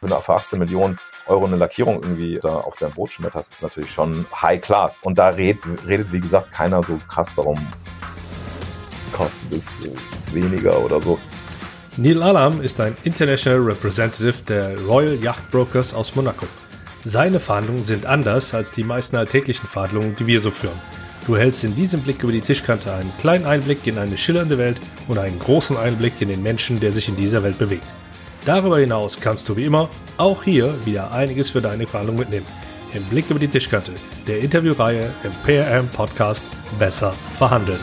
Wenn du für 18 Millionen Euro eine Lackierung irgendwie da auf dein Boot schmetterst, ist natürlich schon High Class. Und da redet, redet wie gesagt, keiner so krass darum, kostet es weniger oder so. Neil Alam ist ein International Representative der Royal Yacht Brokers aus Monaco. Seine Verhandlungen sind anders als die meisten alltäglichen Verhandlungen, die wir so führen. Du hältst in diesem Blick über die Tischkante einen kleinen Einblick in eine schillernde Welt und einen großen Einblick in den Menschen, der sich in dieser Welt bewegt. Darüber hinaus kannst du wie immer auch hier wieder einiges für deine Verhandlung mitnehmen. Im Blick über die Tischkante, der Interviewreihe im PRM Podcast Besser verhandeln.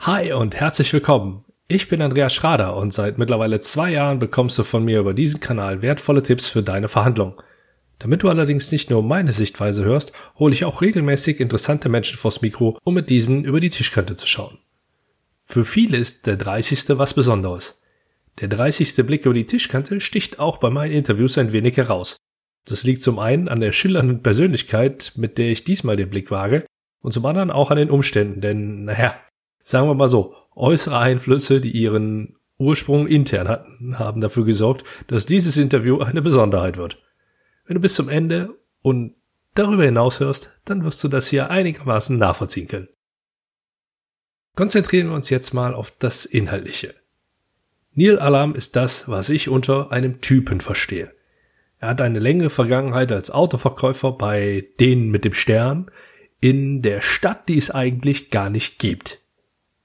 Hi und herzlich willkommen. Ich bin Andreas Schrader und seit mittlerweile zwei Jahren bekommst du von mir über diesen Kanal wertvolle Tipps für deine Verhandlung. Damit du allerdings nicht nur meine Sichtweise hörst, hole ich auch regelmäßig interessante Menschen vors Mikro, um mit diesen über die Tischkante zu schauen. Für viele ist der 30. was Besonderes. Der 30. Blick über die Tischkante sticht auch bei meinen Interviews ein wenig heraus. Das liegt zum einen an der schillernden Persönlichkeit, mit der ich diesmal den Blick wage, und zum anderen auch an den Umständen, denn, naja, sagen wir mal so, äußere Einflüsse, die ihren Ursprung intern hatten, haben dafür gesorgt, dass dieses Interview eine Besonderheit wird. Wenn du bis zum Ende und darüber hinaus hörst, dann wirst du das hier einigermaßen nachvollziehen können. Konzentrieren wir uns jetzt mal auf das Inhaltliche. Neil Alarm ist das, was ich unter einem Typen verstehe. Er hat eine längere Vergangenheit als Autoverkäufer bei denen mit dem Stern in der Stadt, die es eigentlich gar nicht gibt.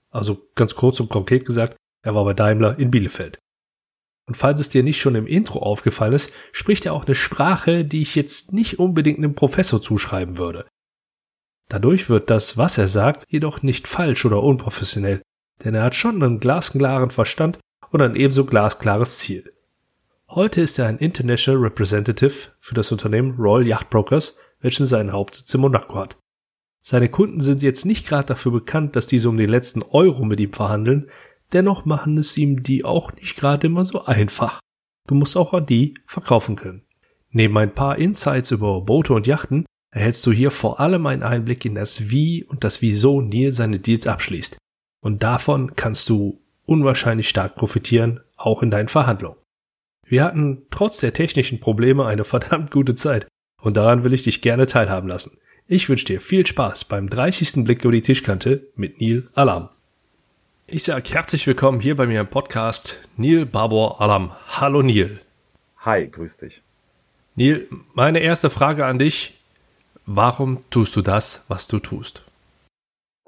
Also ganz kurz und konkret gesagt, er war bei Daimler in Bielefeld. Und falls es dir nicht schon im Intro aufgefallen ist, spricht er auch eine Sprache, die ich jetzt nicht unbedingt einem Professor zuschreiben würde. Dadurch wird das, was er sagt, jedoch nicht falsch oder unprofessionell, denn er hat schon einen glasklaren Verstand und ein ebenso glasklares Ziel. Heute ist er ein International Representative für das Unternehmen Royal Yacht Brokers, welches seinen Hauptsitz in Monaco hat. Seine Kunden sind jetzt nicht gerade dafür bekannt, dass diese um den letzten Euro mit ihm verhandeln, dennoch machen es ihm die auch nicht gerade immer so einfach. Du musst auch an die verkaufen können. Neben ein paar Insights über Boote und Yachten erhältst du hier vor allem einen Einblick in das Wie und das Wieso Neil seine Deals abschließt. Und davon kannst du unwahrscheinlich stark profitieren, auch in deinen Verhandlungen. Wir hatten trotz der technischen Probleme eine verdammt gute Zeit und daran will ich dich gerne teilhaben lassen. Ich wünsche dir viel Spaß beim 30. Blick über die Tischkante mit Neil Alam. Ich sage herzlich willkommen hier bei mir im Podcast Neil Babor Alam. Hallo Neil. Hi, grüß dich. Neil, meine erste Frage an dich. Warum tust du das, was du tust?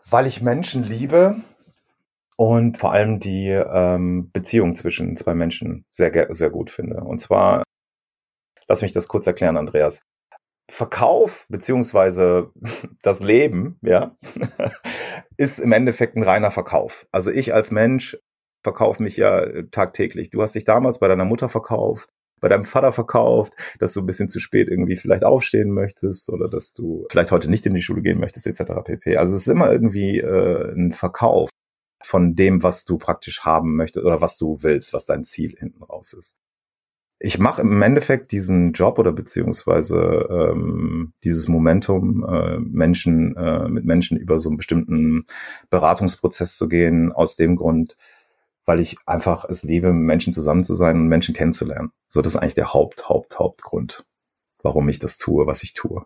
Weil ich Menschen liebe und vor allem die ähm, Beziehung zwischen zwei Menschen sehr, sehr gut finde. Und zwar, lass mich das kurz erklären, Andreas. Verkauf beziehungsweise das Leben, ja, ist im Endeffekt ein reiner Verkauf. Also ich als Mensch verkaufe mich ja tagtäglich. Du hast dich damals bei deiner Mutter verkauft, bei deinem Vater verkauft, dass du ein bisschen zu spät irgendwie vielleicht aufstehen möchtest oder dass du vielleicht heute nicht in die Schule gehen möchtest, etc. pp. Also es ist immer irgendwie äh, ein Verkauf von dem, was du praktisch haben möchtest oder was du willst, was dein Ziel hinten raus ist ich mache im Endeffekt diesen Job oder beziehungsweise ähm, dieses Momentum, äh, Menschen äh, mit Menschen über so einen bestimmten Beratungsprozess zu gehen, aus dem Grund, weil ich einfach es liebe, mit Menschen zusammen zu sein und Menschen kennenzulernen. So, das ist eigentlich der Haupt, Haupt, Hauptgrund, warum ich das tue, was ich tue.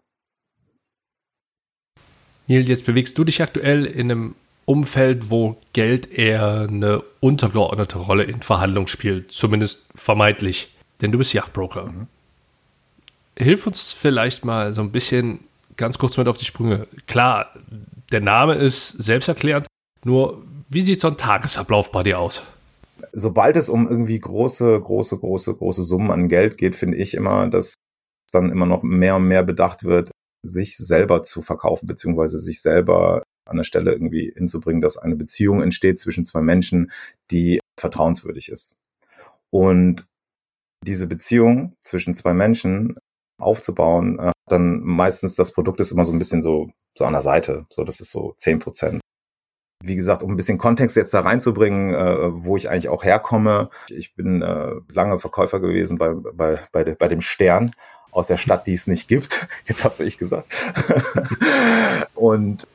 Neil, jetzt bewegst du dich aktuell in einem Umfeld, wo Geld eher eine untergeordnete Rolle in Verhandlungen spielt, zumindest vermeintlich denn du bist Yachtbroker. Mhm. Hilf uns vielleicht mal so ein bisschen ganz kurz mit auf die Sprünge. Klar, der Name ist selbsterklärend, nur wie sieht so ein Tagesablauf bei dir aus? Sobald es um irgendwie große, große, große, große Summen an Geld geht, finde ich immer, dass dann immer noch mehr und mehr bedacht wird, sich selber zu verkaufen, beziehungsweise sich selber an der Stelle irgendwie hinzubringen, dass eine Beziehung entsteht zwischen zwei Menschen, die vertrauenswürdig ist. Und diese Beziehung zwischen zwei Menschen aufzubauen, äh, dann meistens das Produkt ist immer so ein bisschen so, so an der Seite. So, das ist so zehn Prozent. Wie gesagt, um ein bisschen Kontext jetzt da reinzubringen, äh, wo ich eigentlich auch herkomme. Ich bin äh, lange Verkäufer gewesen bei, bei, bei, bei dem Stern aus der Stadt, die es nicht gibt. Jetzt hab's ich gesagt. und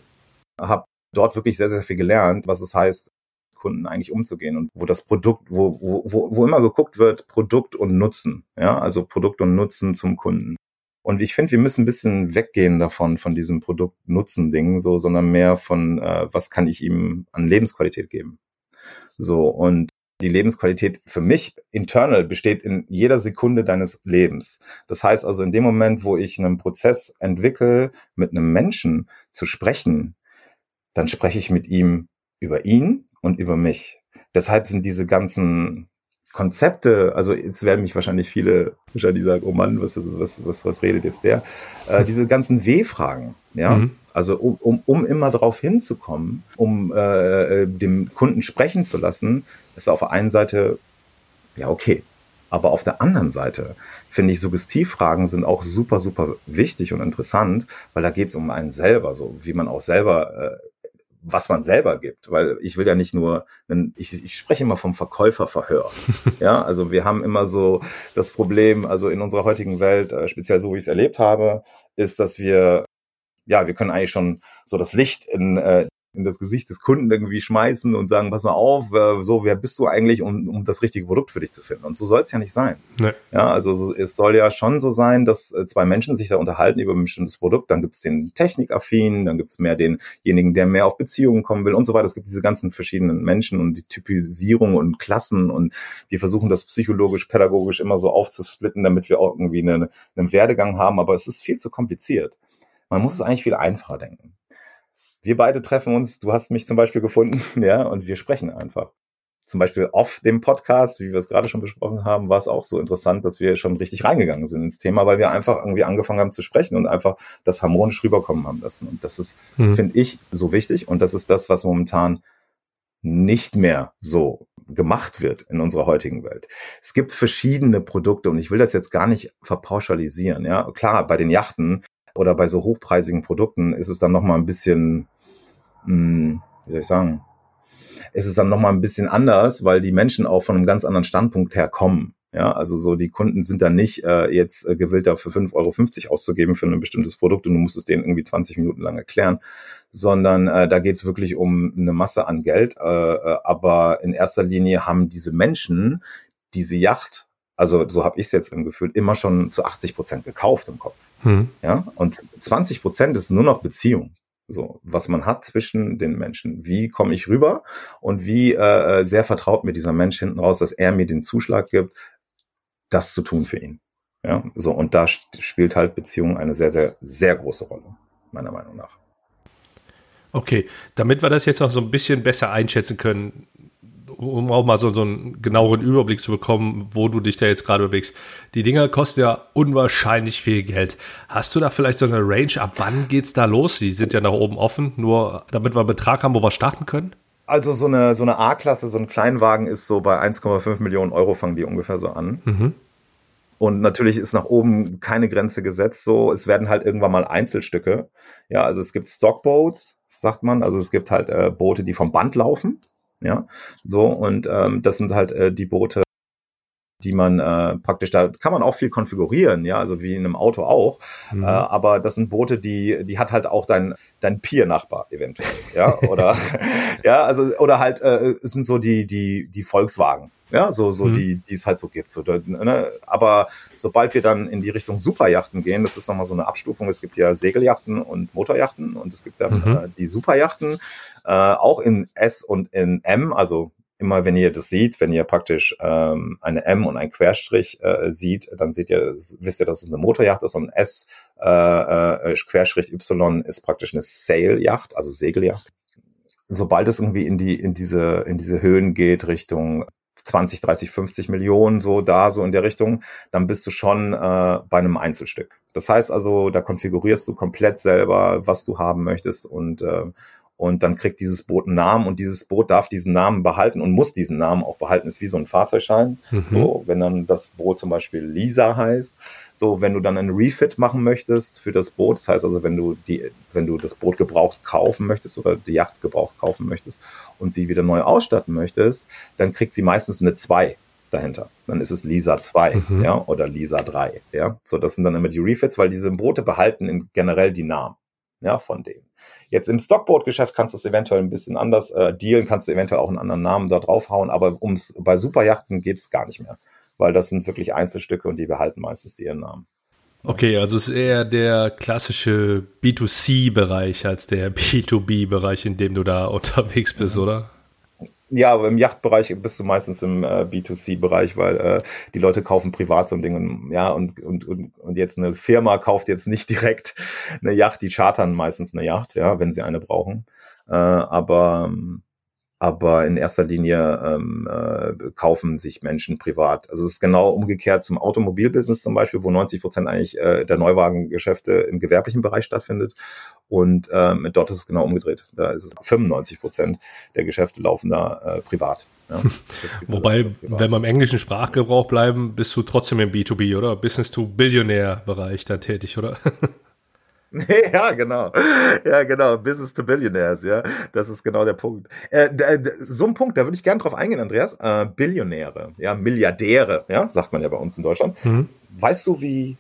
habe dort wirklich sehr, sehr viel gelernt, was es heißt, Kunden eigentlich umzugehen und wo das Produkt, wo, wo, wo immer geguckt wird, Produkt und Nutzen, ja, also Produkt und Nutzen zum Kunden. Und ich finde, wir müssen ein bisschen weggehen davon, von diesem Produkt-Nutzen-Ding, so, sondern mehr von, äh, was kann ich ihm an Lebensqualität geben. So, und die Lebensqualität für mich internal besteht in jeder Sekunde deines Lebens. Das heißt also, in dem Moment, wo ich einen Prozess entwickle, mit einem Menschen zu sprechen, dann spreche ich mit ihm über ihn und über mich. Deshalb sind diese ganzen Konzepte, also jetzt werden mich wahrscheinlich viele wahrscheinlich sagen, oh Mann, was, was, was, was redet jetzt der? Äh, diese ganzen W-Fragen, ja. Mhm. Also um, um, um immer darauf hinzukommen, um äh, äh, dem Kunden sprechen zu lassen, ist auf der einen Seite ja okay. Aber auf der anderen Seite finde ich, Suggestivfragen sind auch super, super wichtig und interessant, weil da geht es um einen selber, so wie man auch selber äh, was man selber gibt, weil ich will ja nicht nur, ich, ich spreche immer vom Verkäuferverhör. ja, also wir haben immer so das Problem, also in unserer heutigen Welt, äh, speziell so wie ich es erlebt habe, ist, dass wir ja, wir können eigentlich schon so das Licht in äh, in das Gesicht des Kunden irgendwie schmeißen und sagen, pass mal auf, äh, so, wer bist du eigentlich, um, um das richtige Produkt für dich zu finden? Und so soll es ja nicht sein. Nee. Ja, also so, es soll ja schon so sein, dass äh, zwei Menschen sich da unterhalten über ein bestimmtes Produkt, dann gibt es den Technikaffinen, dann gibt es mehr denjenigen, der mehr auf Beziehungen kommen will und so weiter. Es gibt diese ganzen verschiedenen Menschen und die Typisierung und Klassen und wir versuchen das psychologisch, pädagogisch immer so aufzusplitten, damit wir auch irgendwie eine, einen Werdegang haben, aber es ist viel zu kompliziert. Man muss es eigentlich viel einfacher denken wir beide treffen uns, du hast mich zum Beispiel gefunden, ja, und wir sprechen einfach. Zum Beispiel auf dem Podcast, wie wir es gerade schon besprochen haben, war es auch so interessant, dass wir schon richtig reingegangen sind ins Thema, weil wir einfach irgendwie angefangen haben zu sprechen und einfach das harmonisch rüberkommen haben lassen. Und das ist, mhm. finde ich, so wichtig. Und das ist das, was momentan nicht mehr so gemacht wird in unserer heutigen Welt. Es gibt verschiedene Produkte und ich will das jetzt gar nicht verpauschalisieren. Ja, klar, bei den Yachten oder bei so hochpreisigen Produkten ist es dann noch mal ein bisschen mh, hm, wie soll ich sagen, es ist dann nochmal ein bisschen anders, weil die Menschen auch von einem ganz anderen Standpunkt her kommen. Ja, also so die Kunden sind dann nicht äh, jetzt äh, gewillt, dafür 5,50 Euro auszugeben für ein bestimmtes Produkt und du musst es denen irgendwie 20 Minuten lang erklären, sondern äh, da geht es wirklich um eine Masse an Geld. Äh, äh, aber in erster Linie haben diese Menschen diese Yacht, also so habe ich es jetzt im Gefühl, immer schon zu 80 Prozent gekauft im Kopf. Hm. Ja, und 20 Prozent ist nur noch Beziehung. So, was man hat zwischen den Menschen. Wie komme ich rüber und wie äh, sehr vertraut mir dieser Mensch hinten raus, dass er mir den Zuschlag gibt, das zu tun für ihn. Ja, so, und da spielt halt Beziehung eine sehr, sehr, sehr große Rolle, meiner Meinung nach. Okay, damit wir das jetzt noch so ein bisschen besser einschätzen können, um auch mal so, so einen genaueren Überblick zu bekommen, wo du dich da jetzt gerade bewegst. Die Dinger kosten ja unwahrscheinlich viel Geld. Hast du da vielleicht so eine Range? Ab wann geht's da los? Die sind ja nach oben offen, nur damit wir einen Betrag haben, wo wir starten können? Also so eine, so eine A-Klasse, so ein Kleinwagen ist so bei 1,5 Millionen Euro fangen die ungefähr so an. Mhm. Und natürlich ist nach oben keine Grenze gesetzt. So, es werden halt irgendwann mal Einzelstücke. Ja, also es gibt Stockboats, sagt man. Also es gibt halt äh, Boote, die vom Band laufen. Ja, so und ähm, das sind halt äh, die Boote, die man äh, praktisch, da kann man auch viel konfigurieren, ja, also wie in einem Auto auch. Mhm. Äh, aber das sind Boote, die, die hat halt auch dein, dein Peer-Nachbar eventuell, ja, oder ja, also, oder halt äh, sind so die, die, die Volkswagen, ja, so, so mhm. die, die es halt so gibt. So, ne? Aber sobald wir dann in die Richtung Superjachten gehen, das ist nochmal so eine Abstufung. Es gibt ja Segeljachten und Motorjachten und es gibt dann mhm. äh, die Superjachten, äh, auch in S und in M, also immer wenn ihr das seht, wenn ihr praktisch ähm, eine M und ein Querstrich äh, sieht, dann seht ihr, wisst ihr, dass es eine Motorjacht ist und S äh, äh, Querstrich Y ist praktisch eine Sailjacht, also Segeljacht. Sobald es irgendwie in die in diese in diese Höhen geht Richtung 20, 30, 50 Millionen so da so in der Richtung, dann bist du schon äh, bei einem Einzelstück. Das heißt also, da konfigurierst du komplett selber, was du haben möchtest und äh, und dann kriegt dieses Boot einen Namen und dieses Boot darf diesen Namen behalten und muss diesen Namen auch behalten. Ist wie so ein Fahrzeugschein. Mhm. So, wenn dann das Boot zum Beispiel Lisa heißt. So, wenn du dann einen Refit machen möchtest für das Boot, das heißt also, wenn du die, wenn du das Boot gebraucht kaufen möchtest oder die Yacht gebraucht kaufen möchtest und sie wieder neu ausstatten möchtest, dann kriegt sie meistens eine 2 dahinter. Dann ist es Lisa 2, mhm. ja, oder Lisa 3, ja. So, das sind dann immer die Refits, weil diese Boote behalten in generell die Namen. Ja, von denen. Jetzt im Stockboard-Geschäft kannst du es eventuell ein bisschen anders äh, dealen, kannst du eventuell auch einen anderen Namen da draufhauen, aber ums bei Superjachten geht es gar nicht mehr, weil das sind wirklich Einzelstücke und die behalten meistens ihren Namen. Okay, also es ist eher der klassische B2C-Bereich als der B2B-Bereich, in dem du da unterwegs bist, mhm. oder? Ja, aber im Yachtbereich bist du meistens im äh, B2C-Bereich, weil äh, die Leute kaufen privat so ein Ding und ja, und, und, und, und jetzt eine Firma kauft jetzt nicht direkt eine Yacht, die chartern meistens eine Yacht, ja, wenn sie eine brauchen. Äh, aber ähm, aber in erster Linie ähm, äh, kaufen sich Menschen privat. Also es ist genau umgekehrt zum Automobilbusiness zum Beispiel, wo 90 Prozent eigentlich äh, der Neuwagengeschäfte im gewerblichen Bereich stattfindet. Und ähm, dort ist es genau umgedreht. Da ist es 95 Prozent der Geschäfte laufen da äh, privat. Ja, Wobei, privat. wenn wir im englischen Sprachgebrauch bleiben, bist du trotzdem im B2B, oder? Business-to-Billionär-Bereich da tätig, oder? ja, genau. Ja, genau. Business to Billionaires, ja. Das ist genau der Punkt. Äh, so ein Punkt, da würde ich gerne drauf eingehen, Andreas. Äh, Billionäre, ja, Milliardäre, ja, sagt man ja bei uns in Deutschland. Mhm. Weißt du, wie,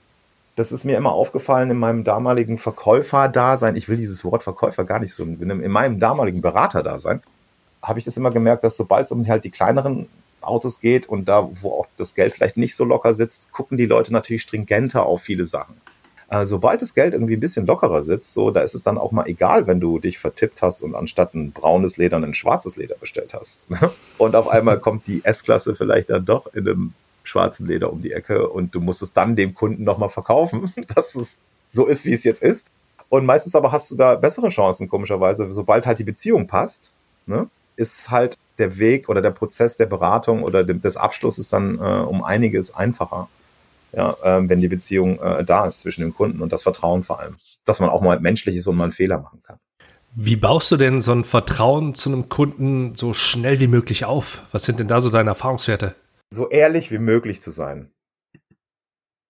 das ist mir immer aufgefallen in meinem damaligen Verkäufer-Dasein. Ich will dieses Wort Verkäufer gar nicht so, in meinem damaligen Berater-Dasein, habe ich das immer gemerkt, dass sobald es um halt die kleineren Autos geht und da, wo auch das Geld vielleicht nicht so locker sitzt, gucken die Leute natürlich stringenter auf viele Sachen. Äh, sobald das Geld irgendwie ein bisschen lockerer sitzt, so, da ist es dann auch mal egal, wenn du dich vertippt hast und anstatt ein braunes Leder ein schwarzes Leder bestellt hast. und auf einmal kommt die S-Klasse vielleicht dann doch in einem schwarzen Leder um die Ecke und du musst es dann dem Kunden nochmal verkaufen, dass es so ist, wie es jetzt ist. Und meistens aber hast du da bessere Chancen, komischerweise, sobald halt die Beziehung passt, ne, ist halt der Weg oder der Prozess der Beratung oder des Abschlusses dann äh, um einiges einfacher ja, ähm, wenn die Beziehung äh, da ist zwischen dem Kunden und das Vertrauen vor allem. Dass man auch mal menschlich ist und mal einen Fehler machen kann. Wie baust du denn so ein Vertrauen zu einem Kunden so schnell wie möglich auf? Was sind denn da so deine Erfahrungswerte? So ehrlich wie möglich zu sein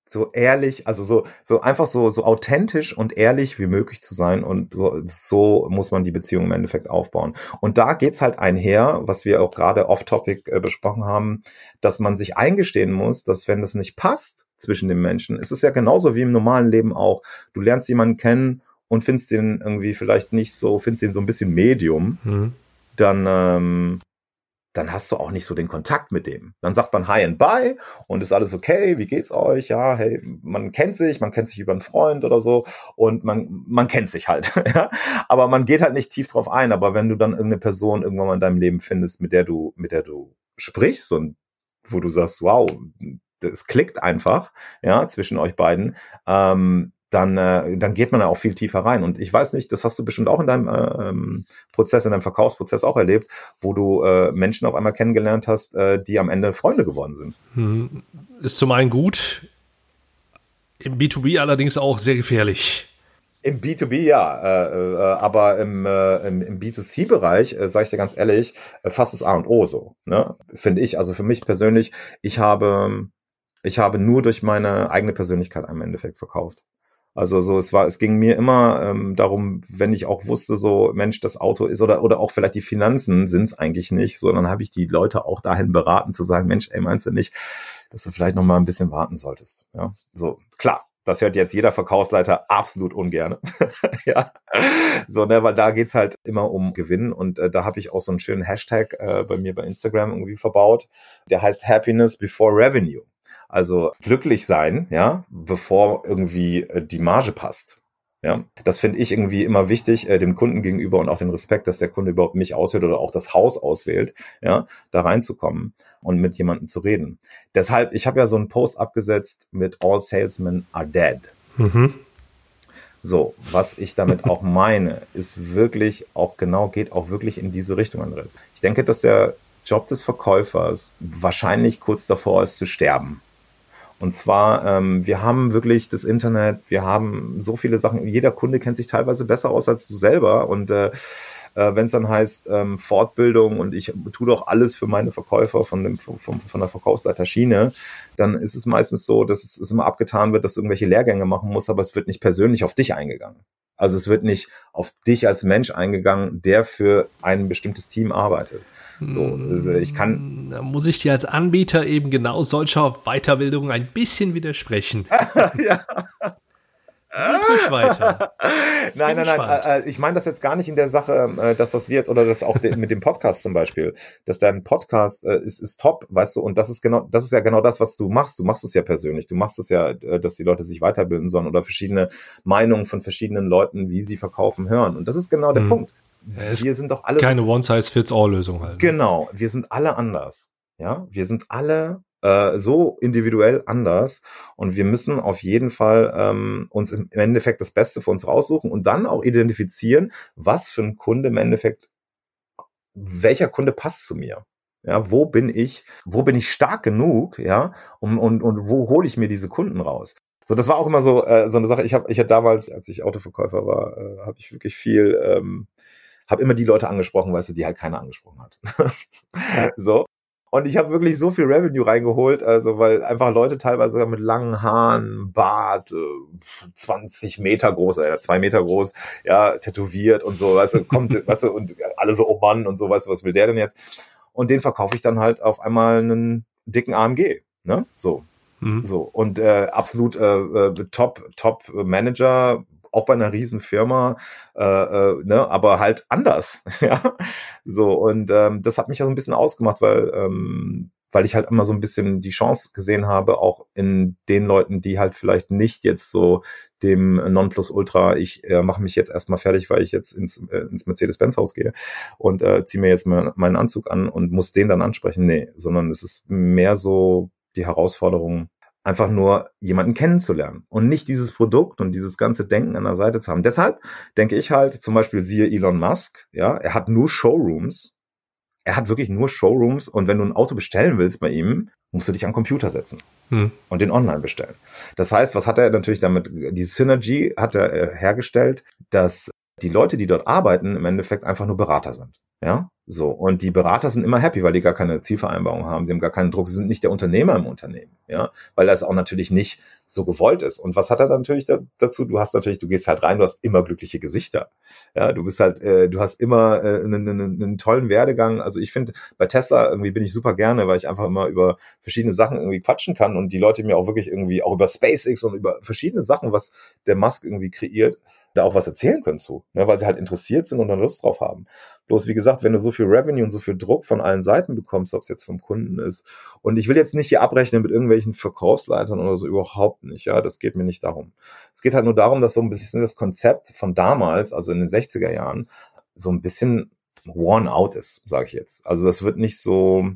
so ehrlich, also so, so einfach so, so authentisch und ehrlich wie möglich zu sein und so, so muss man die Beziehung im Endeffekt aufbauen. Und da geht's halt einher, was wir auch gerade off-topic äh, besprochen haben, dass man sich eingestehen muss, dass wenn das nicht passt zwischen den Menschen, ist es ja genauso wie im normalen Leben auch. Du lernst jemanden kennen und findest den irgendwie vielleicht nicht so, findest den so ein bisschen Medium, mhm. dann, ähm, dann hast du auch nicht so den Kontakt mit dem. Dann sagt man Hi and Bye und ist alles okay, wie geht's euch? Ja, hey, man kennt sich, man kennt sich über einen Freund oder so und man, man kennt sich halt. Aber man geht halt nicht tief drauf ein. Aber wenn du dann irgendeine Person irgendwann mal in deinem Leben findest, mit der du, mit der du sprichst und wo du sagst, wow, es klickt einfach, ja, zwischen euch beiden, ähm, dann, äh, dann geht man da auch viel tiefer rein. Und ich weiß nicht, das hast du bestimmt auch in deinem äh, ähm, Prozess, in deinem Verkaufsprozess auch erlebt, wo du äh, Menschen auf einmal kennengelernt hast, äh, die am Ende Freunde geworden sind. Hm. Ist zum einen gut, im B2B allerdings auch sehr gefährlich. Im B2B ja, äh, äh, aber im, äh, im, im B2C-Bereich, äh, sage ich dir ganz ehrlich, äh, fast das A und O so, ne? finde ich. Also für mich persönlich, ich habe, ich habe nur durch meine eigene Persönlichkeit am Endeffekt verkauft. Also so, es war, es ging mir immer ähm, darum, wenn ich auch wusste, so Mensch, das Auto ist oder oder auch vielleicht die Finanzen sind es eigentlich nicht, sondern habe ich die Leute auch dahin beraten zu sagen, Mensch, ey, meinst du nicht, dass du vielleicht noch mal ein bisschen warten solltest? Ja, so klar. Das hört jetzt jeder Verkaufsleiter absolut ungern. ja, so ne, weil da geht's halt immer um Gewinn und äh, da habe ich auch so einen schönen Hashtag äh, bei mir bei Instagram irgendwie verbaut. Der heißt Happiness before Revenue. Also glücklich sein, ja, bevor irgendwie äh, die Marge passt. Ja, das finde ich irgendwie immer wichtig, äh, dem Kunden gegenüber und auch den Respekt, dass der Kunde überhaupt mich auswählt oder auch das Haus auswählt, ja, da reinzukommen und mit jemandem zu reden. Deshalb, ich habe ja so einen Post abgesetzt mit All Salesmen are dead. Mhm. So, was ich damit auch meine, ist wirklich auch genau, geht auch wirklich in diese Richtung, Andres. Ich denke, dass der Job des Verkäufers wahrscheinlich kurz davor ist zu sterben. Und zwar, ähm, wir haben wirklich das Internet, wir haben so viele Sachen, jeder Kunde kennt sich teilweise besser aus als du selber. Und äh, äh, wenn es dann heißt ähm, Fortbildung und ich tue doch alles für meine Verkäufer von, dem, von, von der Verkaufsleiter Schiene, dann ist es meistens so, dass es, es immer abgetan wird, dass du irgendwelche Lehrgänge machen musst, aber es wird nicht persönlich auf dich eingegangen. Also es wird nicht auf dich als Mensch eingegangen, der für ein bestimmtes Team arbeitet. So, also ich kann. Da muss ich dir als Anbieter eben genau solcher Weiterbildung ein bisschen widersprechen. ja. ruhig weiter. nein, nein, nein. Äh, äh, ich meine das jetzt gar nicht in der Sache, äh, das, was wir jetzt, oder das auch mit dem Podcast zum Beispiel, dass dein Podcast ist, ist top, weißt du, und das ist genau, das ist ja genau das, was du machst. Du machst es ja persönlich. Du machst es ja, dass die Leute sich weiterbilden sollen oder verschiedene Meinungen von verschiedenen Leuten, wie sie verkaufen, hören. Und das ist genau der mhm. Punkt. Wir sind doch alle. Keine One-Size-Fits-All-Lösung halt. Ne? Genau. Wir sind alle anders. Ja, wir sind alle äh, so individuell anders und wir müssen auf jeden Fall ähm, uns im Endeffekt das Beste für uns raussuchen und dann auch identifizieren, was für ein Kunde im Endeffekt, welcher Kunde passt zu mir. Ja, wo bin ich, wo bin ich stark genug, ja, um, und, und wo hole ich mir diese Kunden raus? So, das war auch immer so äh, so eine Sache. Ich habe, ich hatte damals, als ich Autoverkäufer war, äh, habe ich wirklich viel, ähm, habe immer die Leute angesprochen, weißt du, die halt keiner angesprochen hat. so und ich habe wirklich so viel Revenue reingeholt, also weil einfach Leute teilweise mit langen Haaren, Bart, 20 Meter groß, oder zwei Meter groß, ja, tätowiert und so, weißt du, kommt, weißt du, und alle so, oh Mann und so, weißt du, was will der denn jetzt? Und den verkaufe ich dann halt auf einmal einen dicken AMG, ne? So. Mhm. So. Und äh, absolut äh, äh Top, Top Manager, auch bei einer riesen Firma, äh, äh, ne, aber halt anders. ja, so und ähm, das hat mich ja so ein bisschen ausgemacht, weil ähm, weil ich halt immer so ein bisschen die Chance gesehen habe, auch in den Leuten, die halt vielleicht nicht jetzt so dem Nonplusultra, ich äh, mache mich jetzt erstmal fertig, weil ich jetzt ins, äh, ins Mercedes-Benz-Haus gehe und äh, ziehe mir jetzt mal meinen Anzug an und muss den dann ansprechen. Nee, sondern es ist mehr so die Herausforderung, einfach nur jemanden kennenzulernen und nicht dieses Produkt und dieses ganze Denken an der Seite zu haben. Deshalb denke ich halt, zum Beispiel siehe Elon Musk, ja, er hat nur Showrooms. Er hat wirklich nur Showrooms und wenn du ein Auto bestellen willst bei ihm, musst du dich am Computer setzen hm. und den online bestellen. Das heißt, was hat er natürlich damit? Die Synergy hat er äh, hergestellt, dass die Leute, die dort arbeiten, im Endeffekt einfach nur Berater sind. Ja, so. Und die Berater sind immer happy, weil die gar keine Zielvereinbarung haben. Sie haben gar keinen Druck. Sie sind nicht der Unternehmer im Unternehmen. Ja, weil das auch natürlich nicht so gewollt ist. Und was hat er natürlich da, dazu? Du hast natürlich, du gehst halt rein, du hast immer glückliche Gesichter. Ja, du bist halt, äh, du hast immer äh, einen, einen, einen tollen Werdegang. Also ich finde, bei Tesla irgendwie bin ich super gerne, weil ich einfach immer über verschiedene Sachen irgendwie quatschen kann und die Leute mir auch wirklich irgendwie auch über SpaceX und über verschiedene Sachen, was der Musk irgendwie kreiert, da auch was erzählen können zu, ne, weil sie halt interessiert sind und dann Lust drauf haben. Bloß wie gesagt, wenn du so viel Revenue und so viel Druck von allen Seiten bekommst, ob es jetzt vom Kunden ist, und ich will jetzt nicht hier abrechnen mit irgendwelchen Verkaufsleitern oder so, überhaupt nicht, ja, das geht mir nicht darum. Es geht halt nur darum, dass so ein bisschen das Konzept von damals, also in den 60er Jahren, so ein bisschen worn out ist, sage ich jetzt. Also das wird nicht so,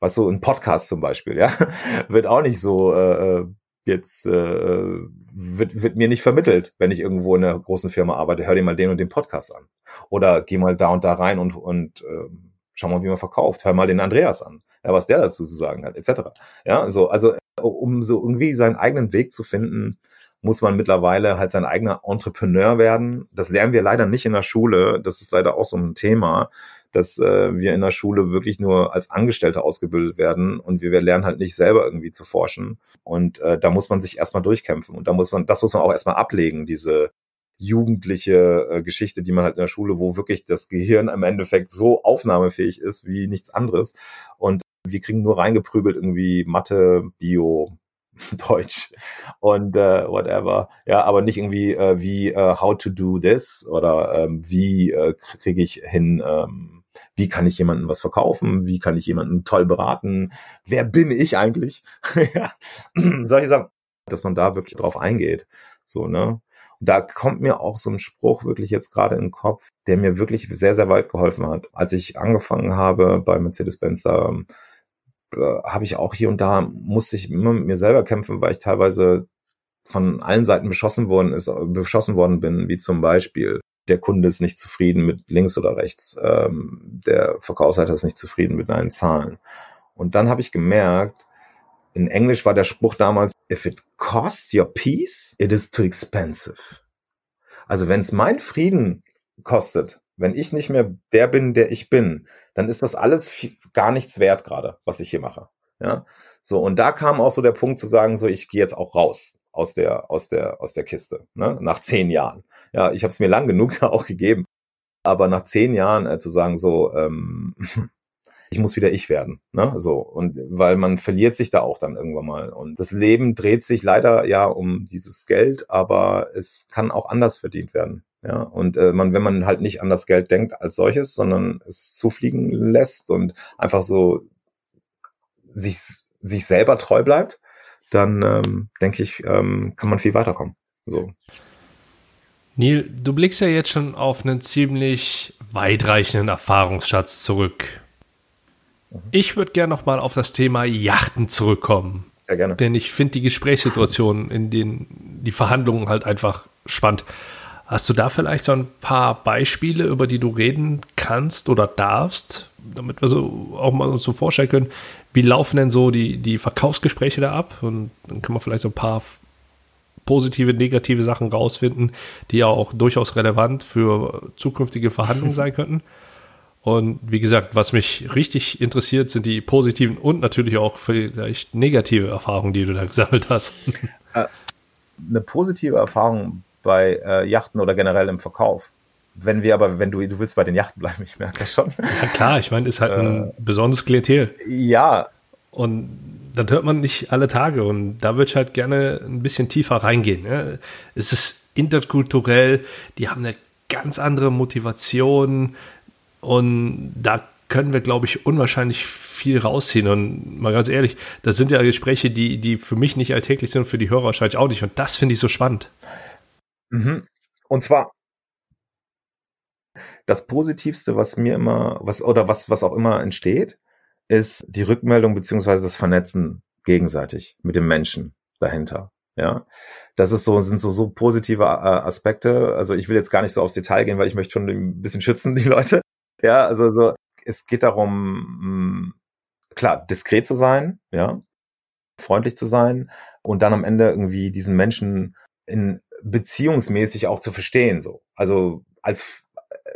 was so ein Podcast zum Beispiel, ja, wird auch nicht so äh, äh jetzt äh, wird, wird mir nicht vermittelt, wenn ich irgendwo in einer großen Firma arbeite, hör dir mal den und den Podcast an. Oder geh mal da und da rein und, und äh, schau mal, wie man verkauft. Hör mal den Andreas an, ja, was der dazu zu sagen hat, etc. Ja, so, also um so irgendwie seinen eigenen Weg zu finden, muss man mittlerweile halt sein eigener Entrepreneur werden. Das lernen wir leider nicht in der Schule. Das ist leider auch so ein Thema dass äh, wir in der Schule wirklich nur als Angestellte ausgebildet werden und wir, wir lernen halt nicht selber irgendwie zu forschen. Und äh, da muss man sich erstmal durchkämpfen und da muss man, das muss man auch erstmal ablegen, diese jugendliche äh, Geschichte, die man halt in der Schule, wo wirklich das Gehirn im Endeffekt so aufnahmefähig ist wie nichts anderes. Und wir kriegen nur reingeprügelt irgendwie Mathe, Bio, Deutsch und äh, whatever. Ja, aber nicht irgendwie äh, wie äh, how to do this oder ähm, wie äh, kriege ich hin ähm, wie kann ich jemandem was verkaufen? Wie kann ich jemanden toll beraten? Wer bin ich eigentlich? Solche Sachen, dass man da wirklich drauf eingeht. So, ne? Und da kommt mir auch so ein Spruch wirklich jetzt gerade in den Kopf, der mir wirklich sehr, sehr weit geholfen hat. Als ich angefangen habe bei Mercedes-Benz, da äh, habe ich auch hier und da, musste ich immer mit mir selber kämpfen, weil ich teilweise von allen Seiten beschossen worden ist, beschossen worden bin, wie zum Beispiel der Kunde ist nicht zufrieden mit links oder rechts, ähm, der Verkaufsseiter ist nicht zufrieden mit deinen Zahlen. Und dann habe ich gemerkt, in Englisch war der Spruch damals, if it costs your peace, it is too expensive. Also wenn es mein Frieden kostet, wenn ich nicht mehr der bin, der ich bin, dann ist das alles gar nichts wert gerade, was ich hier mache. Ja, so und da kam auch so der Punkt zu sagen, so ich gehe jetzt auch raus aus der, aus der, aus der Kiste, ne? nach zehn Jahren. Ja, ich habe es mir lang genug da auch gegeben. Aber nach zehn Jahren äh, zu sagen, so, ähm, ich muss wieder ich werden, ne? So und weil man verliert sich da auch dann irgendwann mal und das Leben dreht sich leider ja um dieses Geld, aber es kann auch anders verdient werden. Ja, und äh, man, wenn man halt nicht an das Geld denkt als solches, sondern es zufliegen lässt und einfach so sich, sich selber treu bleibt, dann ähm, denke ich, ähm, kann man viel weiterkommen. So. Neil, du blickst ja jetzt schon auf einen ziemlich weitreichenden Erfahrungsschatz zurück. Mhm. Ich würde gerne noch mal auf das Thema Yachten zurückkommen. Sehr gerne. Denn ich finde die Gesprächssituationen, in denen die Verhandlungen halt einfach spannend. Hast du da vielleicht so ein paar Beispiele, über die du reden kannst oder darfst, damit wir so auch mal uns so vorstellen können, wie laufen denn so die, die Verkaufsgespräche da ab? Und dann können wir vielleicht so ein paar positive, negative Sachen rausfinden, die ja auch durchaus relevant für zukünftige Verhandlungen sein könnten. Und wie gesagt, was mich richtig interessiert, sind die positiven und natürlich auch vielleicht negative Erfahrungen, die du da gesammelt hast. Äh, eine positive Erfahrung bei äh, Yachten oder generell im Verkauf. Wenn wir aber, wenn du, du willst bei den Yachten bleiben, ich merke das schon. Ja klar, ich meine, ist halt ein äh, besonderes Klientel. Ja. Und dann hört man nicht alle Tage und da würde ich halt gerne ein bisschen tiefer reingehen. Ja. Es ist interkulturell, die haben eine ganz andere Motivation und da können wir, glaube ich, unwahrscheinlich viel rausziehen. Und mal ganz ehrlich, das sind ja Gespräche, die, die für mich nicht alltäglich sind und für die Hörer wahrscheinlich auch nicht. Und das finde ich so spannend. Mhm. Und zwar das Positivste, was mir immer, was oder was, was auch immer entsteht, ist die Rückmeldung beziehungsweise das Vernetzen gegenseitig mit dem Menschen dahinter. Ja, das ist so, sind so, so positive äh, Aspekte. Also ich will jetzt gar nicht so aufs Detail gehen, weil ich möchte schon ein bisschen schützen, die Leute. Ja, also so, es geht darum, mh, hm, klar, diskret zu sein, ja, freundlich zu sein und dann am Ende irgendwie diesen Menschen in beziehungsmäßig auch zu verstehen, so. Also als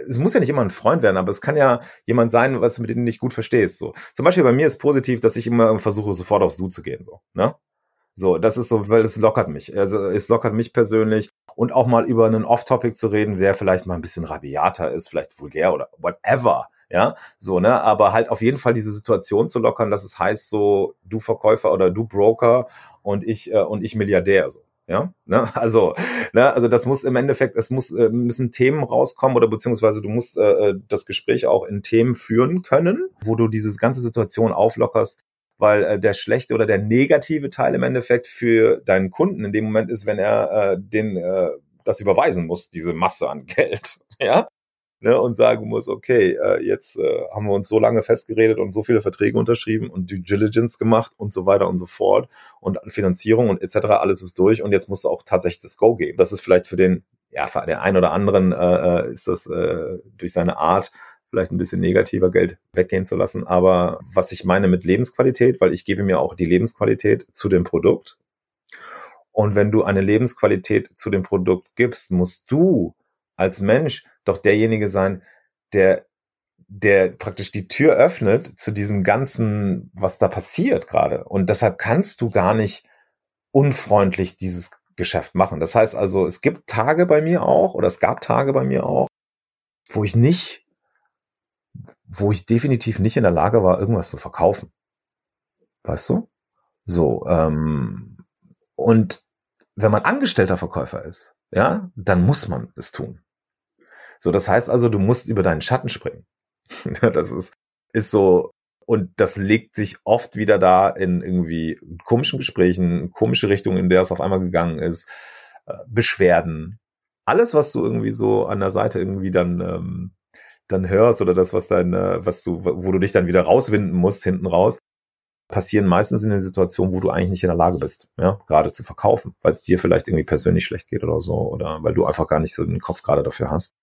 es muss ja nicht immer ein Freund werden, aber es kann ja jemand sein, was du mit dem nicht gut verstehst. So. Zum Beispiel bei mir ist positiv, dass ich immer versuche, sofort aufs Du zu gehen. So, ne? So, das ist so, weil es lockert mich. Also es lockert mich persönlich und auch mal über einen Off-Topic zu reden, der vielleicht mal ein bisschen rabiater ist, vielleicht vulgär oder whatever. Ja, so, ne, aber halt auf jeden Fall diese Situation zu lockern, dass es heißt so, du Verkäufer oder du Broker und ich äh, und ich Milliardär so. Ja, ne? also, ne? also das muss im Endeffekt, es muss äh, müssen Themen rauskommen oder beziehungsweise du musst äh, äh, das Gespräch auch in Themen führen können, wo du diese ganze Situation auflockerst, weil äh, der schlechte oder der negative Teil im Endeffekt für deinen Kunden in dem Moment ist, wenn er äh, den äh, das überweisen muss, diese Masse an Geld, ja, ne, und sagen muss, okay, äh, jetzt äh, haben wir uns so lange festgeredet und so viele Verträge unterschrieben und Due Diligence gemacht und so weiter und so fort und Finanzierung und etc. alles ist durch und jetzt musst du auch tatsächlich das Go geben. Das ist vielleicht für den, ja, für den einen oder anderen äh, äh, ist das äh, durch seine Art vielleicht ein bisschen negativer Geld weggehen zu lassen. Aber was ich meine mit Lebensqualität, weil ich gebe mir auch die Lebensqualität zu dem Produkt. Und wenn du eine Lebensqualität zu dem Produkt gibst, musst du als Mensch doch derjenige sein, der der praktisch die Tür öffnet zu diesem ganzen, was da passiert gerade. Und deshalb kannst du gar nicht unfreundlich dieses Geschäft machen. Das heißt also, es gibt Tage bei mir auch, oder es gab Tage bei mir auch, wo ich nicht, wo ich definitiv nicht in der Lage war, irgendwas zu verkaufen. Weißt du? So, ähm, und wenn man angestellter Verkäufer ist, ja, dann muss man es tun. So, das heißt also, du musst über deinen Schatten springen. das ist, ist so, und das legt sich oft wieder da in irgendwie komischen Gesprächen, komische Richtungen, in der es auf einmal gegangen ist, äh, Beschwerden. Alles, was du irgendwie so an der Seite irgendwie dann, ähm, dann hörst oder das, was dein, was du, wo du dich dann wieder rauswinden musst, hinten raus, passieren meistens in den Situationen, wo du eigentlich nicht in der Lage bist, ja, gerade zu verkaufen, weil es dir vielleicht irgendwie persönlich schlecht geht oder so, oder weil du einfach gar nicht so den Kopf gerade dafür hast.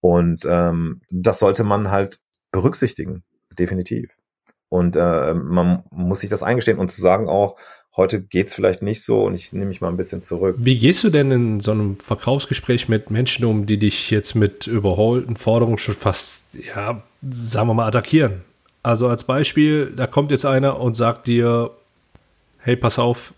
Und ähm, das sollte man halt berücksichtigen, definitiv. Und äh, man muss sich das eingestehen und zu sagen auch, heute geht's vielleicht nicht so und ich nehme mich mal ein bisschen zurück. Wie gehst du denn in so einem Verkaufsgespräch mit Menschen um, die dich jetzt mit überholten Forderungen schon fast, ja, sagen wir mal, attackieren? Also als Beispiel, da kommt jetzt einer und sagt dir, hey, pass auf,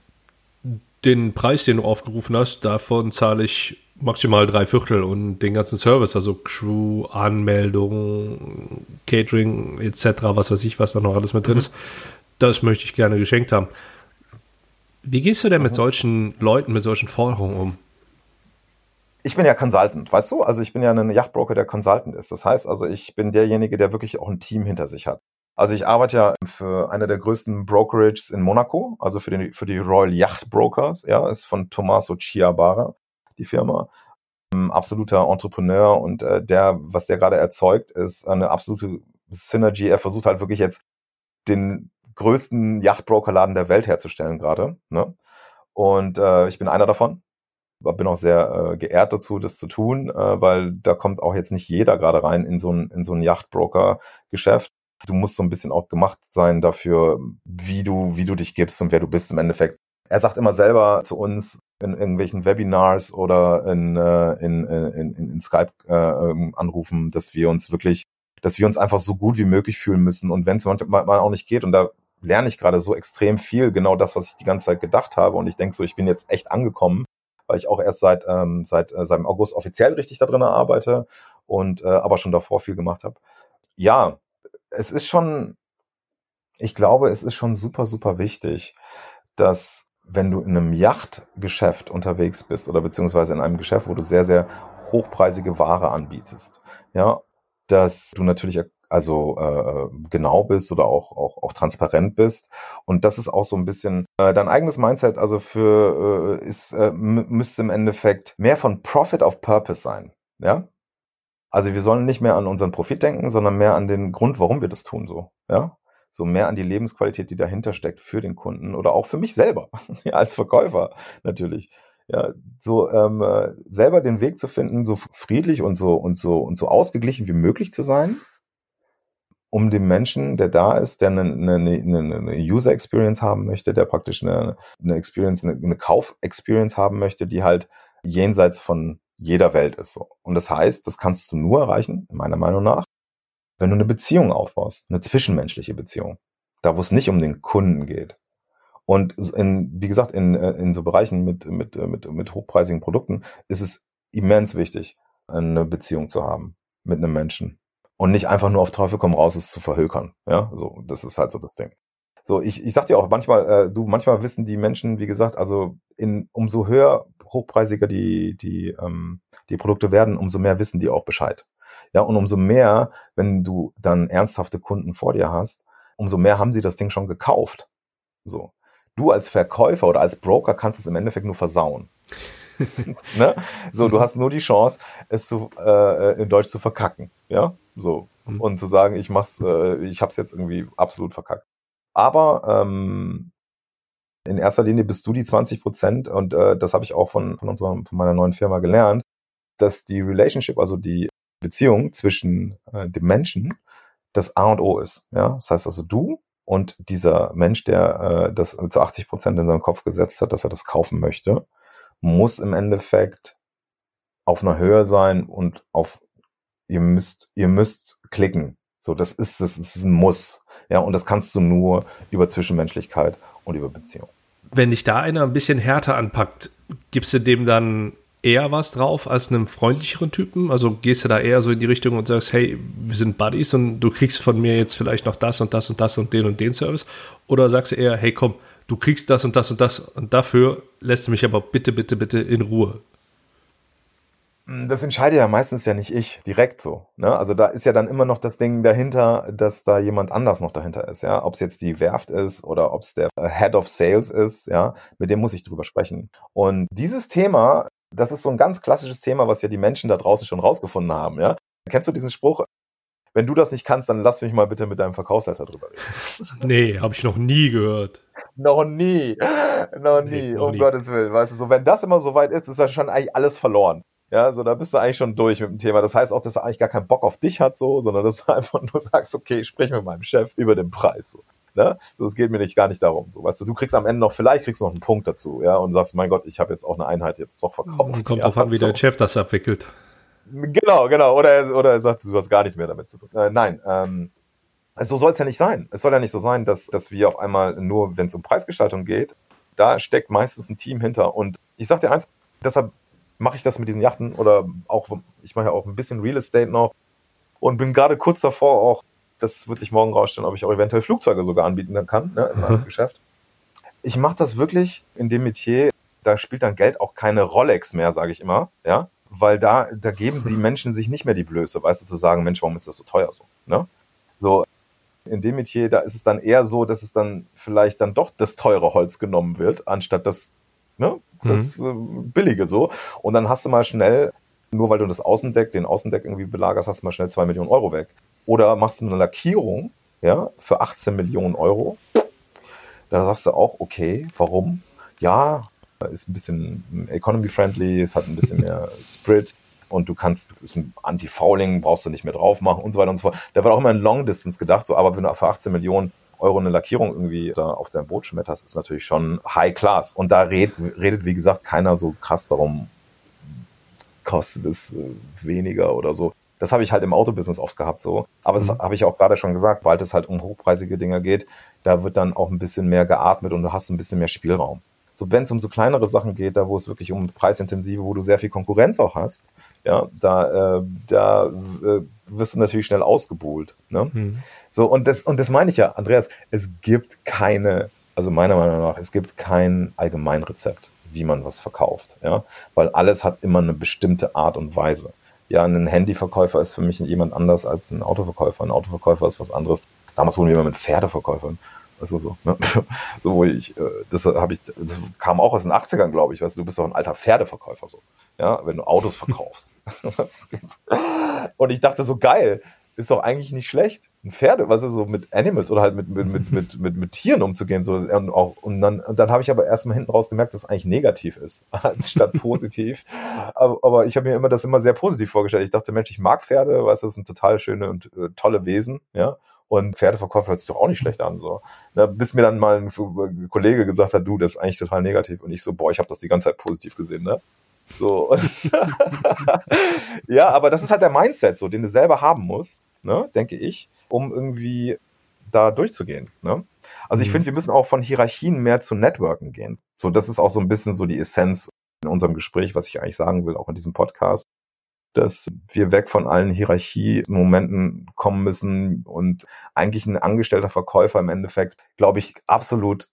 den Preis, den du aufgerufen hast, davon zahle ich maximal drei Viertel und den ganzen Service, also Crew, Anmeldung, Catering etc., was weiß ich, was da noch alles mit drin mhm. ist, das möchte ich gerne geschenkt haben. Wie gehst du denn mit mhm. solchen Leuten, mit solchen Forderungen um? Ich bin ja Consultant, weißt du? Also ich bin ja ein Yachtbroker, der Consultant ist. Das heißt also, ich bin derjenige, der wirklich auch ein Team hinter sich hat. Also ich arbeite ja für einer der größten Brokerages in Monaco, also für, den, für die Royal Yacht Brokers, ja, ist von Tommaso Chiabara, die Firma. Ein absoluter Entrepreneur und äh, der, was der gerade erzeugt, ist eine absolute Synergy. Er versucht halt wirklich jetzt den größten Yachtbrokerladen der Welt herzustellen gerade. Ne? Und äh, ich bin einer davon. Bin auch sehr äh, geehrt dazu, das zu tun, äh, weil da kommt auch jetzt nicht jeder gerade rein in so ein, in so ein Yachtbroker-Geschäft. Du musst so ein bisschen auch gemacht sein dafür, wie du, wie du dich gibst und wer du bist im Endeffekt. Er sagt immer selber zu uns in irgendwelchen Webinars oder in, äh, in, in, in, in Skype-Anrufen, äh, dass wir uns wirklich, dass wir uns einfach so gut wie möglich fühlen müssen. Und wenn es manchmal auch nicht geht, und da lerne ich gerade so extrem viel, genau das, was ich die ganze Zeit gedacht habe. Und ich denke so, ich bin jetzt echt angekommen, weil ich auch erst seit, ähm, seit, äh, seit August offiziell richtig da drin arbeite und äh, aber schon davor viel gemacht habe. Ja, es ist schon, ich glaube, es ist schon super, super wichtig, dass wenn du in einem Yachtgeschäft unterwegs bist oder beziehungsweise in einem Geschäft, wo du sehr, sehr hochpreisige Ware anbietest, ja, dass du natürlich also äh, genau bist oder auch, auch, auch transparent bist. Und das ist auch so ein bisschen äh, dein eigenes Mindset, also für äh, ist, äh, müsste im Endeffekt mehr von Profit of Purpose sein. Ja. Also wir sollen nicht mehr an unseren Profit denken, sondern mehr an den Grund, warum wir das tun, so. Ja. So mehr an die Lebensqualität, die dahinter steckt für den Kunden oder auch für mich selber, ja, als Verkäufer natürlich ja, so ähm, äh, selber den Weg zu finden, so friedlich und so und so und so ausgeglichen wie möglich zu sein, um dem Menschen, der da ist, der eine, eine, eine User Experience haben möchte, der praktisch eine, eine Experience, eine, eine Kauf-Experience haben möchte, die halt jenseits von jeder Welt ist so. Und das heißt, das kannst du nur erreichen, meiner Meinung nach, wenn du eine Beziehung aufbaust, eine zwischenmenschliche Beziehung. Da, wo es nicht um den Kunden geht. Und in, wie gesagt, in, in so Bereichen mit, mit, mit, mit hochpreisigen Produkten ist es immens wichtig, eine Beziehung zu haben mit einem Menschen und nicht einfach nur auf Teufel komm raus, es zu verhökern. Ja, so, das ist halt so das Ding. So, ich, ich sag dir auch manchmal, äh, du, manchmal wissen die Menschen, wie gesagt, also in umso höher, hochpreisiger die, die, ähm, die Produkte werden, umso mehr wissen die auch Bescheid. Ja, und umso mehr, wenn du dann ernsthafte Kunden vor dir hast, umso mehr haben sie das Ding schon gekauft. So. Du als Verkäufer oder als Broker kannst es im Endeffekt nur versauen. ne? So, du hast nur die Chance, es zu, äh, in Deutsch zu verkacken, ja, so mhm. und zu sagen, ich mach's, äh, ich hab's jetzt irgendwie absolut verkackt. Aber ähm, in erster Linie bist du die 20 Prozent und äh, das habe ich auch von, von unserer, von meiner neuen Firma gelernt, dass die Relationship, also die Beziehung zwischen äh, dem Menschen, das A und O ist. Ja, das heißt also du und dieser Mensch, der äh, das zu 80 Prozent in seinem Kopf gesetzt hat, dass er das kaufen möchte, muss im Endeffekt auf einer Höhe sein und auf ihr müsst ihr müsst klicken. So, das ist das ist ein Muss. Ja, und das kannst du nur über Zwischenmenschlichkeit und über Beziehung. Wenn dich da einer ein bisschen härter anpackt, gibst du dem dann eher was drauf als einem freundlicheren Typen? Also gehst du da eher so in die Richtung und sagst, hey, wir sind Buddies und du kriegst von mir jetzt vielleicht noch das und das und das und den und den Service? Oder sagst du eher, hey, komm, du kriegst das und das und das und dafür lässt du mich aber bitte, bitte, bitte in Ruhe. Das entscheide ja meistens ja nicht ich direkt so. Ne? Also da ist ja dann immer noch das Ding dahinter, dass da jemand anders noch dahinter ist. Ja, ob es jetzt die Werft ist oder ob es der Head of Sales ist. Ja, mit dem muss ich drüber sprechen. Und dieses Thema, das ist so ein ganz klassisches Thema, was ja die Menschen da draußen schon rausgefunden haben. Ja, kennst du diesen Spruch? wenn du das nicht kannst, dann lass mich mal bitte mit deinem Verkaufsleiter drüber reden. Nee, habe ich noch nie gehört. noch nie. Noch nie, nee, noch um nie. Gottes Willen. Weißt du, so, wenn das immer so weit ist, ist ja schon eigentlich alles verloren. Ja, so, da bist du eigentlich schon durch mit dem Thema. Das heißt auch, dass er eigentlich gar keinen Bock auf dich hat, so, sondern dass du einfach nur sagst, okay, ich spreche mit meinem Chef über den Preis, so. Ne? So, es geht mir nicht gar nicht darum, so. Weißt du, du kriegst am Ende noch, vielleicht kriegst du noch einen Punkt dazu, ja, und sagst, mein Gott, ich habe jetzt auch eine Einheit jetzt doch verkauft. Kommt ja, drauf an, wie so. dein Chef das abwickelt. Genau, genau. Oder er, oder er sagt, du hast gar nichts mehr damit zu tun. Äh, nein, ähm, so soll es ja nicht sein. Es soll ja nicht so sein, dass, dass wir auf einmal nur, wenn es um Preisgestaltung geht, da steckt meistens ein Team hinter. Und ich sag dir eins, deshalb mache ich das mit diesen Yachten oder auch, ich mache ja auch ein bisschen Real Estate noch und bin gerade kurz davor auch, das wird sich morgen rausstellen, ob ich auch eventuell Flugzeuge sogar anbieten kann ne, in meinem mhm. Geschäft. Ich mache das wirklich in dem Metier, da spielt dann Geld auch keine Rolex mehr, sage ich immer, ja, weil da, da geben sie Menschen sich nicht mehr die Blöße, weißt du, zu sagen, Mensch, warum ist das so teuer so, ne? So, in dem Metier, da ist es dann eher so, dass es dann vielleicht dann doch das teure Holz genommen wird, anstatt das, ne, das mhm. äh, billige so. Und dann hast du mal schnell, nur weil du das Außendeck, den Außendeck irgendwie belagerst, hast du mal schnell zwei Millionen Euro weg. Oder machst du eine Lackierung, ja, für 18 Millionen Euro. Da sagst du auch, okay, warum? Ja, ist ein bisschen economy-friendly, es hat ein bisschen mehr Sprit und du kannst Anti-Fouling brauchst du nicht mehr drauf machen und so weiter und so fort. Da war auch immer ein Long Distance gedacht, so, aber wenn du für 18 Millionen Euro eine Lackierung irgendwie da auf dein Boot schmetterst, ist natürlich schon High Class. Und da red, redet, wie gesagt, keiner so krass darum, kostet es äh, weniger oder so. Das habe ich halt im Autobusiness oft gehabt so. Aber das mhm. habe ich auch gerade schon gesagt, weil es halt um hochpreisige Dinge geht, da wird dann auch ein bisschen mehr geatmet und du hast ein bisschen mehr Spielraum. So, wenn es um so kleinere Sachen geht, da wo es wirklich um preisintensive, wo du sehr viel Konkurrenz auch hast, ja, da, äh, da äh, wirst du natürlich schnell ausgebuhlt. Ne? Mhm. So, und das, und das meine ich ja, Andreas, es gibt keine, also meiner Meinung nach, es gibt kein Allgemeinrezept, wie man was verkauft, ja, weil alles hat immer eine bestimmte Art und Weise. Ja, ein Handyverkäufer ist für mich jemand anders als ein Autoverkäufer. Ein Autoverkäufer ist was anderes. Damals wurden wir immer mit Pferdeverkäufern also so, ne? so wo ich, äh, das habe ich, das kam auch aus den 80ern, glaube ich, weißt du, du bist doch ein alter Pferdeverkäufer so, ja, wenn du Autos verkaufst. und ich dachte so, geil, ist doch eigentlich nicht schlecht, ein Pferde, weißt du, so mit Animals oder halt mit, mit, mit, mit, mit, mit Tieren umzugehen, so, und auch, und dann, und dann habe ich aber erst mal hinten raus gemerkt, dass es eigentlich negativ ist, als statt positiv. aber, aber ich habe mir immer das immer sehr positiv vorgestellt. Ich dachte, Mensch, ich mag Pferde, weißt du, das sind total schöne und äh, tolle Wesen, ja, und Pferdeverkauf hört sich doch auch nicht schlecht an. So. Na, bis mir dann mal ein Kollege gesagt hat, du, das ist eigentlich total negativ. Und ich so, boah, ich habe das die ganze Zeit positiv gesehen, ne? So. ja, aber das ist halt der Mindset, so, den du selber haben musst, ne, denke ich, um irgendwie da durchzugehen. Ne? Also ich mhm. finde, wir müssen auch von Hierarchien mehr zu Networken gehen. So, das ist auch so ein bisschen so die Essenz in unserem Gespräch, was ich eigentlich sagen will, auch in diesem Podcast dass wir weg von allen Hierarchie-Momenten kommen müssen und eigentlich ein angestellter Verkäufer im Endeffekt, glaube ich, absolut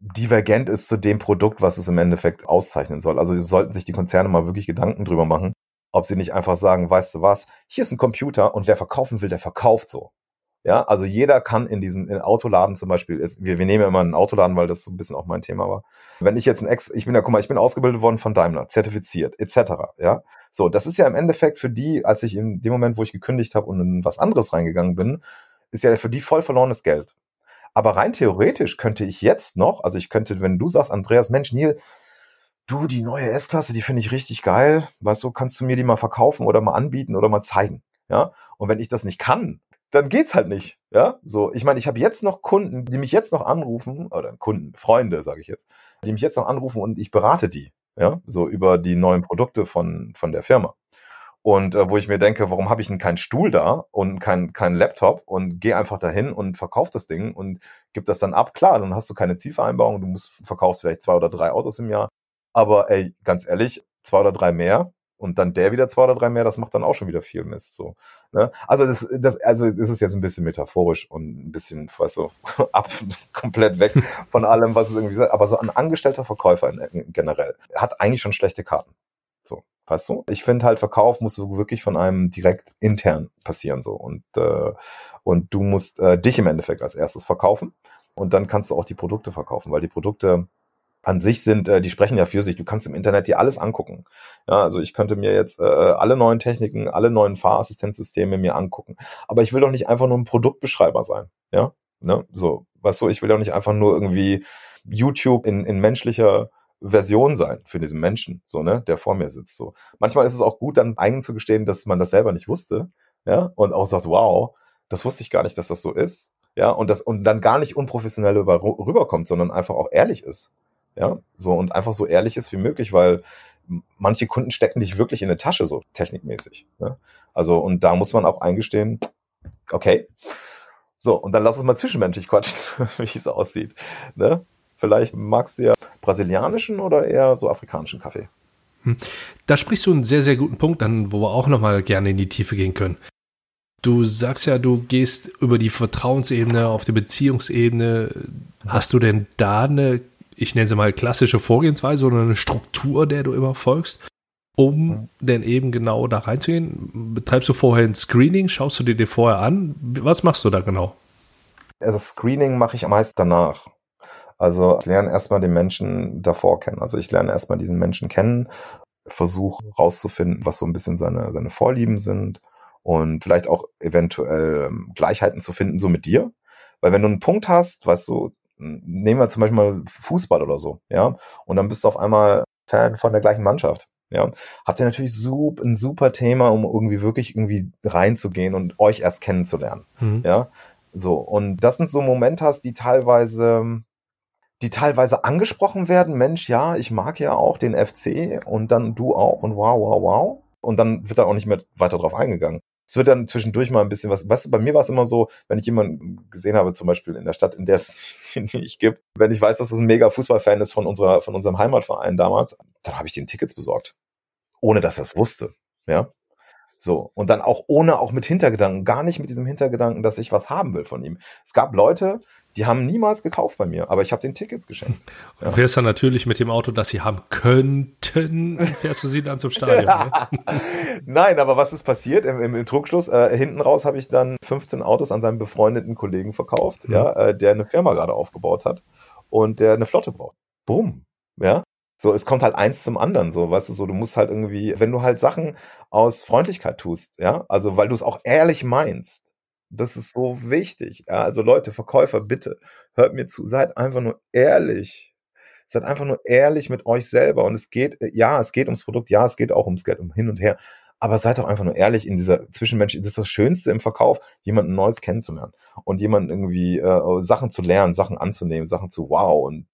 divergent ist zu dem Produkt, was es im Endeffekt auszeichnen soll. Also sollten sich die Konzerne mal wirklich Gedanken drüber machen, ob sie nicht einfach sagen, weißt du was, hier ist ein Computer und wer verkaufen will, der verkauft so. Ja, also jeder kann in diesen in Autoladen zum Beispiel, ist, wir, wir nehmen ja immer einen Autoladen, weil das so ein bisschen auch mein Thema war. Wenn ich jetzt ein Ex, ich bin ja, guck mal, ich bin ausgebildet worden von Daimler, zertifiziert, etc. Ja, so, das ist ja im Endeffekt für die, als ich in dem Moment, wo ich gekündigt habe und in was anderes reingegangen bin, ist ja für die voll verlorenes Geld. Aber rein theoretisch könnte ich jetzt noch, also ich könnte, wenn du sagst, Andreas, Mensch, Neil, du, die neue S-Klasse, die finde ich richtig geil, weißt du, kannst du mir die mal verkaufen oder mal anbieten oder mal zeigen? Ja, und wenn ich das nicht kann, dann geht's halt nicht. Ja, so. Ich meine, ich habe jetzt noch Kunden, die mich jetzt noch anrufen oder Kunden, Freunde, sage ich jetzt, die mich jetzt noch anrufen und ich berate die. Ja, so über die neuen Produkte von von der Firma. Und äh, wo ich mir denke, warum habe ich denn keinen Stuhl da und keinen kein Laptop und gehe einfach dahin und verkauf das Ding und gib das dann ab. Klar, dann hast du keine Zielvereinbarung, du musst verkaufst vielleicht zwei oder drei Autos im Jahr. Aber ey, ganz ehrlich, zwei oder drei mehr, und dann der wieder zwei oder drei mehr, das macht dann auch schon wieder viel Mist. So, ne? Also das, das, also das ist jetzt ein bisschen metaphorisch und ein bisschen, weißt du, ab komplett weg von allem, was es irgendwie sagt. Aber so ein angestellter Verkäufer in, generell hat eigentlich schon schlechte Karten. So, weißt du? Ich finde halt, Verkauf muss wirklich von einem direkt intern passieren so und äh, und du musst äh, dich im Endeffekt als erstes verkaufen und dann kannst du auch die Produkte verkaufen, weil die Produkte an sich sind, äh, die sprechen ja für sich. Du kannst im Internet dir alles angucken. Ja, also ich könnte mir jetzt äh, alle neuen Techniken, alle neuen Fahrassistenzsysteme mir angucken. Aber ich will doch nicht einfach nur ein Produktbeschreiber sein. Ja, ne, so, was so, ich will doch nicht einfach nur irgendwie YouTube in, in menschlicher Version sein für diesen Menschen, so, ne, der vor mir sitzt, so. Manchmal ist es auch gut, dann eigenzugestehen, dass man das selber nicht wusste, ja, und auch sagt, wow, das wusste ich gar nicht, dass das so ist, ja, und das, und dann gar nicht unprofessionell rüberkommt, sondern einfach auch ehrlich ist. Ja, so und einfach so ehrlich ist wie möglich, weil manche Kunden stecken dich wirklich in eine Tasche, so technikmäßig. Ne? Also, und da muss man auch eingestehen, okay. So, und dann lass uns mal zwischenmenschlich quatschen, wie es aussieht. Ne? Vielleicht magst du ja brasilianischen oder eher so afrikanischen Kaffee. Hm. Da sprichst du einen sehr, sehr guten Punkt an, wo wir auch nochmal gerne in die Tiefe gehen können. Du sagst ja, du gehst über die Vertrauensebene auf die Beziehungsebene. Hast du denn da eine, ich nenne sie mal klassische Vorgehensweise oder eine Struktur, der du immer folgst, um mhm. denn eben genau da reinzugehen? Betreibst du vorher ein Screening? Schaust du dir dir vorher an? Was machst du da genau? Also Screening mache ich meist danach. Also ich lerne erstmal den Menschen davor kennen. Also ich lerne erstmal diesen Menschen kennen, versuche rauszufinden, was so ein bisschen seine, seine Vorlieben sind und vielleicht auch eventuell ähm, Gleichheiten zu finden, so mit dir. Weil wenn du einen Punkt hast, weißt du, nehmen wir zum Beispiel mal Fußball oder so, ja, und dann bist du auf einmal Fan von der gleichen Mannschaft. Ja, habt ihr natürlich super, ein super Thema, um irgendwie wirklich irgendwie reinzugehen und euch erst kennenzulernen. Mhm. Ja, so. Und das sind so Momente hast, die teilweise die teilweise angesprochen werden, Mensch, ja, ich mag ja auch den FC und dann du auch und wow, wow, wow. Und dann wird da auch nicht mehr weiter drauf eingegangen. Es wird dann zwischendurch mal ein bisschen was, weißt du, bei mir war es immer so, wenn ich jemanden gesehen habe, zum Beispiel in der Stadt, in der es nicht gibt, wenn ich weiß, dass es ein mega Fußballfan ist von unserer, von unserem Heimatverein damals, dann habe ich den Tickets besorgt. Ohne dass er es wusste. Ja. So. Und dann auch ohne, auch mit Hintergedanken, gar nicht mit diesem Hintergedanken, dass ich was haben will von ihm. Es gab Leute, die haben niemals gekauft bei mir, aber ich habe den Tickets geschenkt. Ja. Fährst dann natürlich mit dem Auto, das sie haben könnten, fährst du sie dann zum Stadion. ne? Nein, aber was ist passiert im, im, im Druckschluss? Äh, hinten raus habe ich dann 15 Autos an seinen befreundeten Kollegen verkauft, mhm. ja, äh, der eine Firma gerade aufgebaut hat und der eine Flotte braucht. Bumm. Ja, so, es kommt halt eins zum anderen, so, weißt du, so, du musst halt irgendwie, wenn du halt Sachen aus Freundlichkeit tust, ja, also weil du es auch ehrlich meinst, das ist so wichtig. Ja, also Leute, Verkäufer, bitte, hört mir zu, seid einfach nur ehrlich. Seid einfach nur ehrlich mit euch selber. Und es geht, äh, ja, es geht ums Produkt, ja, es geht auch ums Geld, um hin und her. Aber seid doch einfach nur ehrlich in dieser Zwischenmensch. Das ist das Schönste im Verkauf, jemanden Neues kennenzulernen und jemanden irgendwie äh, Sachen zu lernen, Sachen anzunehmen, Sachen zu wow und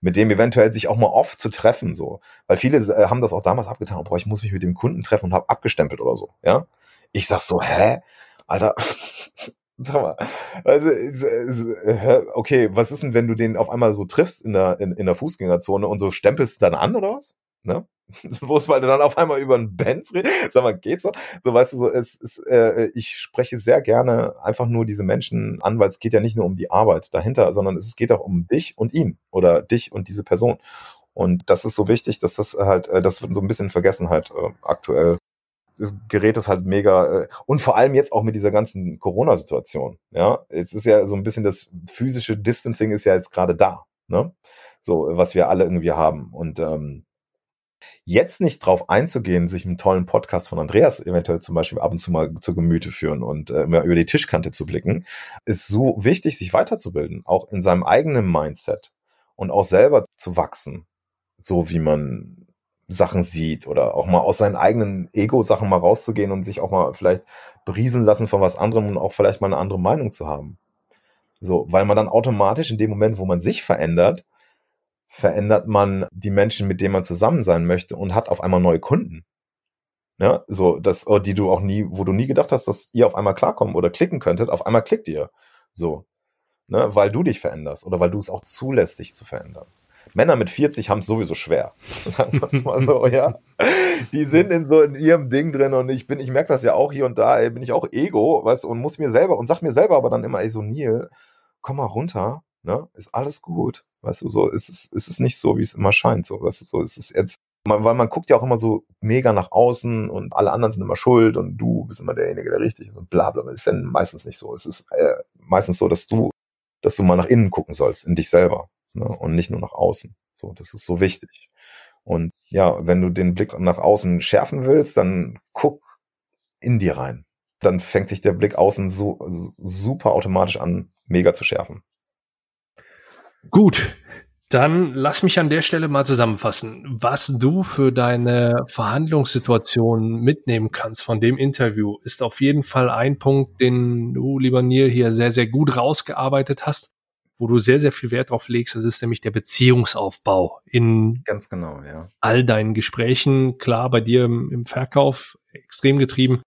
mit dem eventuell sich auch mal oft zu treffen, so. Weil viele äh, haben das auch damals abgetan, boah, ich muss mich mit dem Kunden treffen und habe abgestempelt oder so, ja. Ich sag so, hä? Alter, sag mal, also, okay, was ist denn, wenn du den auf einmal so triffst in der, in, in der Fußgängerzone und so stempelst dann an oder was? Ne? Bloß weil du dann auf einmal über einen Benz redest, sag mal, geht's so? So, weißt du, so, es ist, äh, ich spreche sehr gerne einfach nur diese Menschen an, weil es geht ja nicht nur um die Arbeit dahinter, sondern es geht auch um dich und ihn oder dich und diese Person. Und das ist so wichtig, dass das halt, äh, das wird so ein bisschen vergessen halt äh, aktuell das Gerät ist halt mega äh, und vor allem jetzt auch mit dieser ganzen Corona-Situation. Ja, es ist ja so ein bisschen das physische Distancing ist ja jetzt gerade da, ne? So was wir alle irgendwie haben und ähm, jetzt nicht drauf einzugehen, sich einen tollen Podcast von Andreas eventuell zum Beispiel ab und zu mal zu Gemüte führen und äh, über die Tischkante zu blicken, ist so wichtig, sich weiterzubilden, auch in seinem eigenen Mindset und auch selber zu wachsen, so wie man Sachen sieht oder auch mal aus seinen eigenen Ego-Sachen mal rauszugehen und sich auch mal vielleicht berieseln lassen von was anderem und auch vielleicht mal eine andere Meinung zu haben. So, weil man dann automatisch in dem Moment, wo man sich verändert, verändert man die Menschen, mit denen man zusammen sein möchte und hat auf einmal neue Kunden. Ja, so, das, oh, die du auch nie, wo du nie gedacht hast, dass ihr auf einmal klarkommen oder klicken könntet, auf einmal klickt ihr. So. Ne, weil du dich veränderst oder weil du es auch zulässt, dich zu verändern. Männer mit 40 haben es sowieso schwer. Sagen wir es mal so, ja. Die sind in so in ihrem Ding drin und ich bin, ich merke das ja auch hier und da, ey, bin ich auch Ego, weißt und muss mir selber und sag mir selber aber dann immer, ey, so Neil, komm mal runter, ne, ist alles gut. Weißt du, so, ist es, ist es nicht so, wie es immer scheint, so, weißt du, so, ist es jetzt, weil man guckt ja auch immer so mega nach außen und alle anderen sind immer schuld und du bist immer derjenige, der richtig ist und bla bla. Ist dann meistens nicht so. Es ist äh, meistens so, dass du, dass du mal nach innen gucken sollst, in dich selber ne? und nicht nur nach außen. So, das ist so wichtig. Und ja, wenn du den Blick nach außen schärfen willst, dann guck in dir rein. Dann fängt sich der Blick außen so super automatisch an, mega zu schärfen. Gut, dann lass mich an der Stelle mal zusammenfassen, was du für deine Verhandlungssituation mitnehmen kannst von dem Interview, ist auf jeden Fall ein Punkt, den du, lieber Neil, hier sehr, sehr gut rausgearbeitet hast wo du sehr, sehr viel Wert drauf legst. Das ist nämlich der Beziehungsaufbau in ganz genau, ja. all deinen Gesprächen. Klar, bei dir im, im Verkauf extrem getrieben.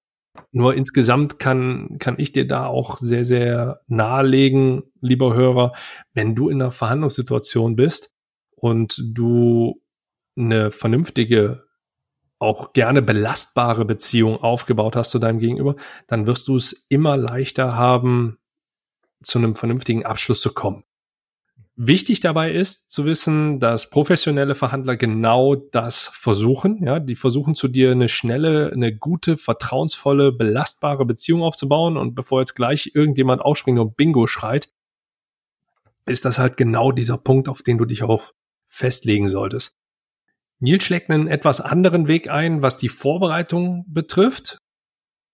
Nur insgesamt kann, kann ich dir da auch sehr, sehr nahelegen, lieber Hörer, wenn du in einer Verhandlungssituation bist und du eine vernünftige auch gerne belastbare Beziehung aufgebaut hast zu deinem Gegenüber, dann wirst du es immer leichter haben, zu einem vernünftigen Abschluss zu kommen. Wichtig dabei ist zu wissen, dass professionelle Verhandler genau das versuchen. Ja, die versuchen zu dir eine schnelle, eine gute, vertrauensvolle, belastbare Beziehung aufzubauen. Und bevor jetzt gleich irgendjemand aufspringt und Bingo schreit, ist das halt genau dieser Punkt, auf den du dich auch festlegen solltest. Nils schlägt einen etwas anderen Weg ein, was die Vorbereitung betrifft.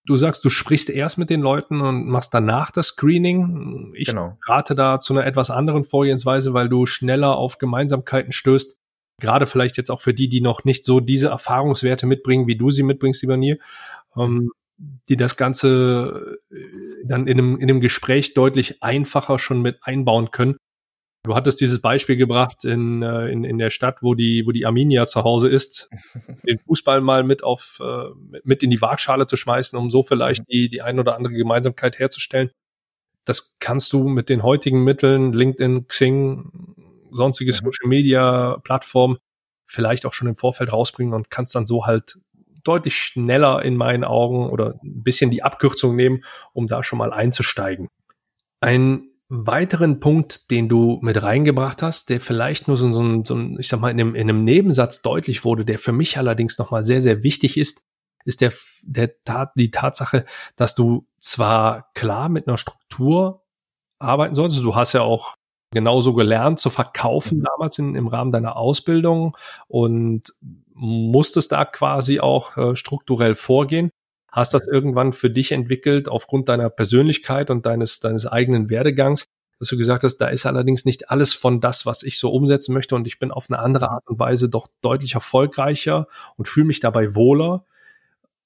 Du sagst, du sprichst erst mit den Leuten und machst danach das Screening. Ich genau. rate da zu einer etwas anderen Vorgehensweise, weil du schneller auf Gemeinsamkeiten stößt. Gerade vielleicht jetzt auch für die, die noch nicht so diese Erfahrungswerte mitbringen, wie du sie mitbringst, lieber Neil, ähm, die das Ganze äh, dann in einem, in einem Gespräch deutlich einfacher schon mit einbauen können, Du hattest dieses Beispiel gebracht in, äh, in, in der Stadt, wo die, wo die Arminia zu Hause ist, den Fußball mal mit auf, äh, mit in die Waagschale zu schmeißen, um so vielleicht die, die ein oder andere Gemeinsamkeit herzustellen. Das kannst du mit den heutigen Mitteln, LinkedIn, Xing, sonstige. Social Media Plattformen, vielleicht auch schon im Vorfeld rausbringen und kannst dann so halt deutlich schneller in meinen Augen oder ein bisschen die Abkürzung nehmen, um da schon mal einzusteigen. Ein weiteren Punkt, den du mit reingebracht hast, der vielleicht nur so, so, so ich sag mal, in einem, in einem Nebensatz deutlich wurde, der für mich allerdings nochmal sehr, sehr wichtig ist, ist der, der Tat, die Tatsache, dass du zwar klar mit einer Struktur arbeiten solltest, du hast ja auch genauso gelernt zu verkaufen mhm. damals in, im Rahmen deiner Ausbildung und musstest da quasi auch äh, strukturell vorgehen hast das irgendwann für dich entwickelt aufgrund deiner Persönlichkeit und deines, deines eigenen Werdegangs, dass du gesagt hast, da ist allerdings nicht alles von das, was ich so umsetzen möchte und ich bin auf eine andere Art und Weise doch deutlich erfolgreicher und fühle mich dabei wohler,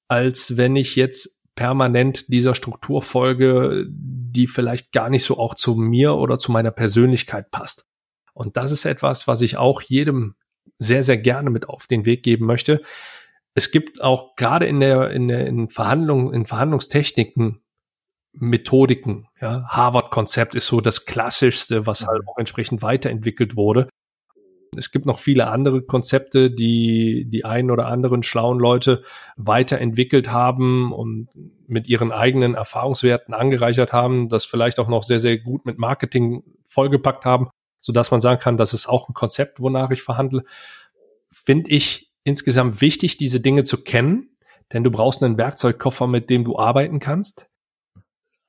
als wenn ich jetzt permanent dieser Struktur folge, die vielleicht gar nicht so auch zu mir oder zu meiner Persönlichkeit passt. Und das ist etwas, was ich auch jedem sehr, sehr gerne mit auf den Weg geben möchte es gibt auch gerade in der, in der in Verhandlungen, in Verhandlungstechniken Methodiken. Ja, Harvard-Konzept ist so das klassischste, was halt auch entsprechend weiterentwickelt wurde. Es gibt noch viele andere Konzepte, die die einen oder anderen schlauen Leute weiterentwickelt haben und mit ihren eigenen Erfahrungswerten angereichert haben, das vielleicht auch noch sehr, sehr gut mit Marketing vollgepackt haben, so dass man sagen kann, das ist auch ein Konzept, wonach ich verhandle. Finde ich insgesamt wichtig, diese Dinge zu kennen, denn du brauchst einen Werkzeugkoffer, mit dem du arbeiten kannst.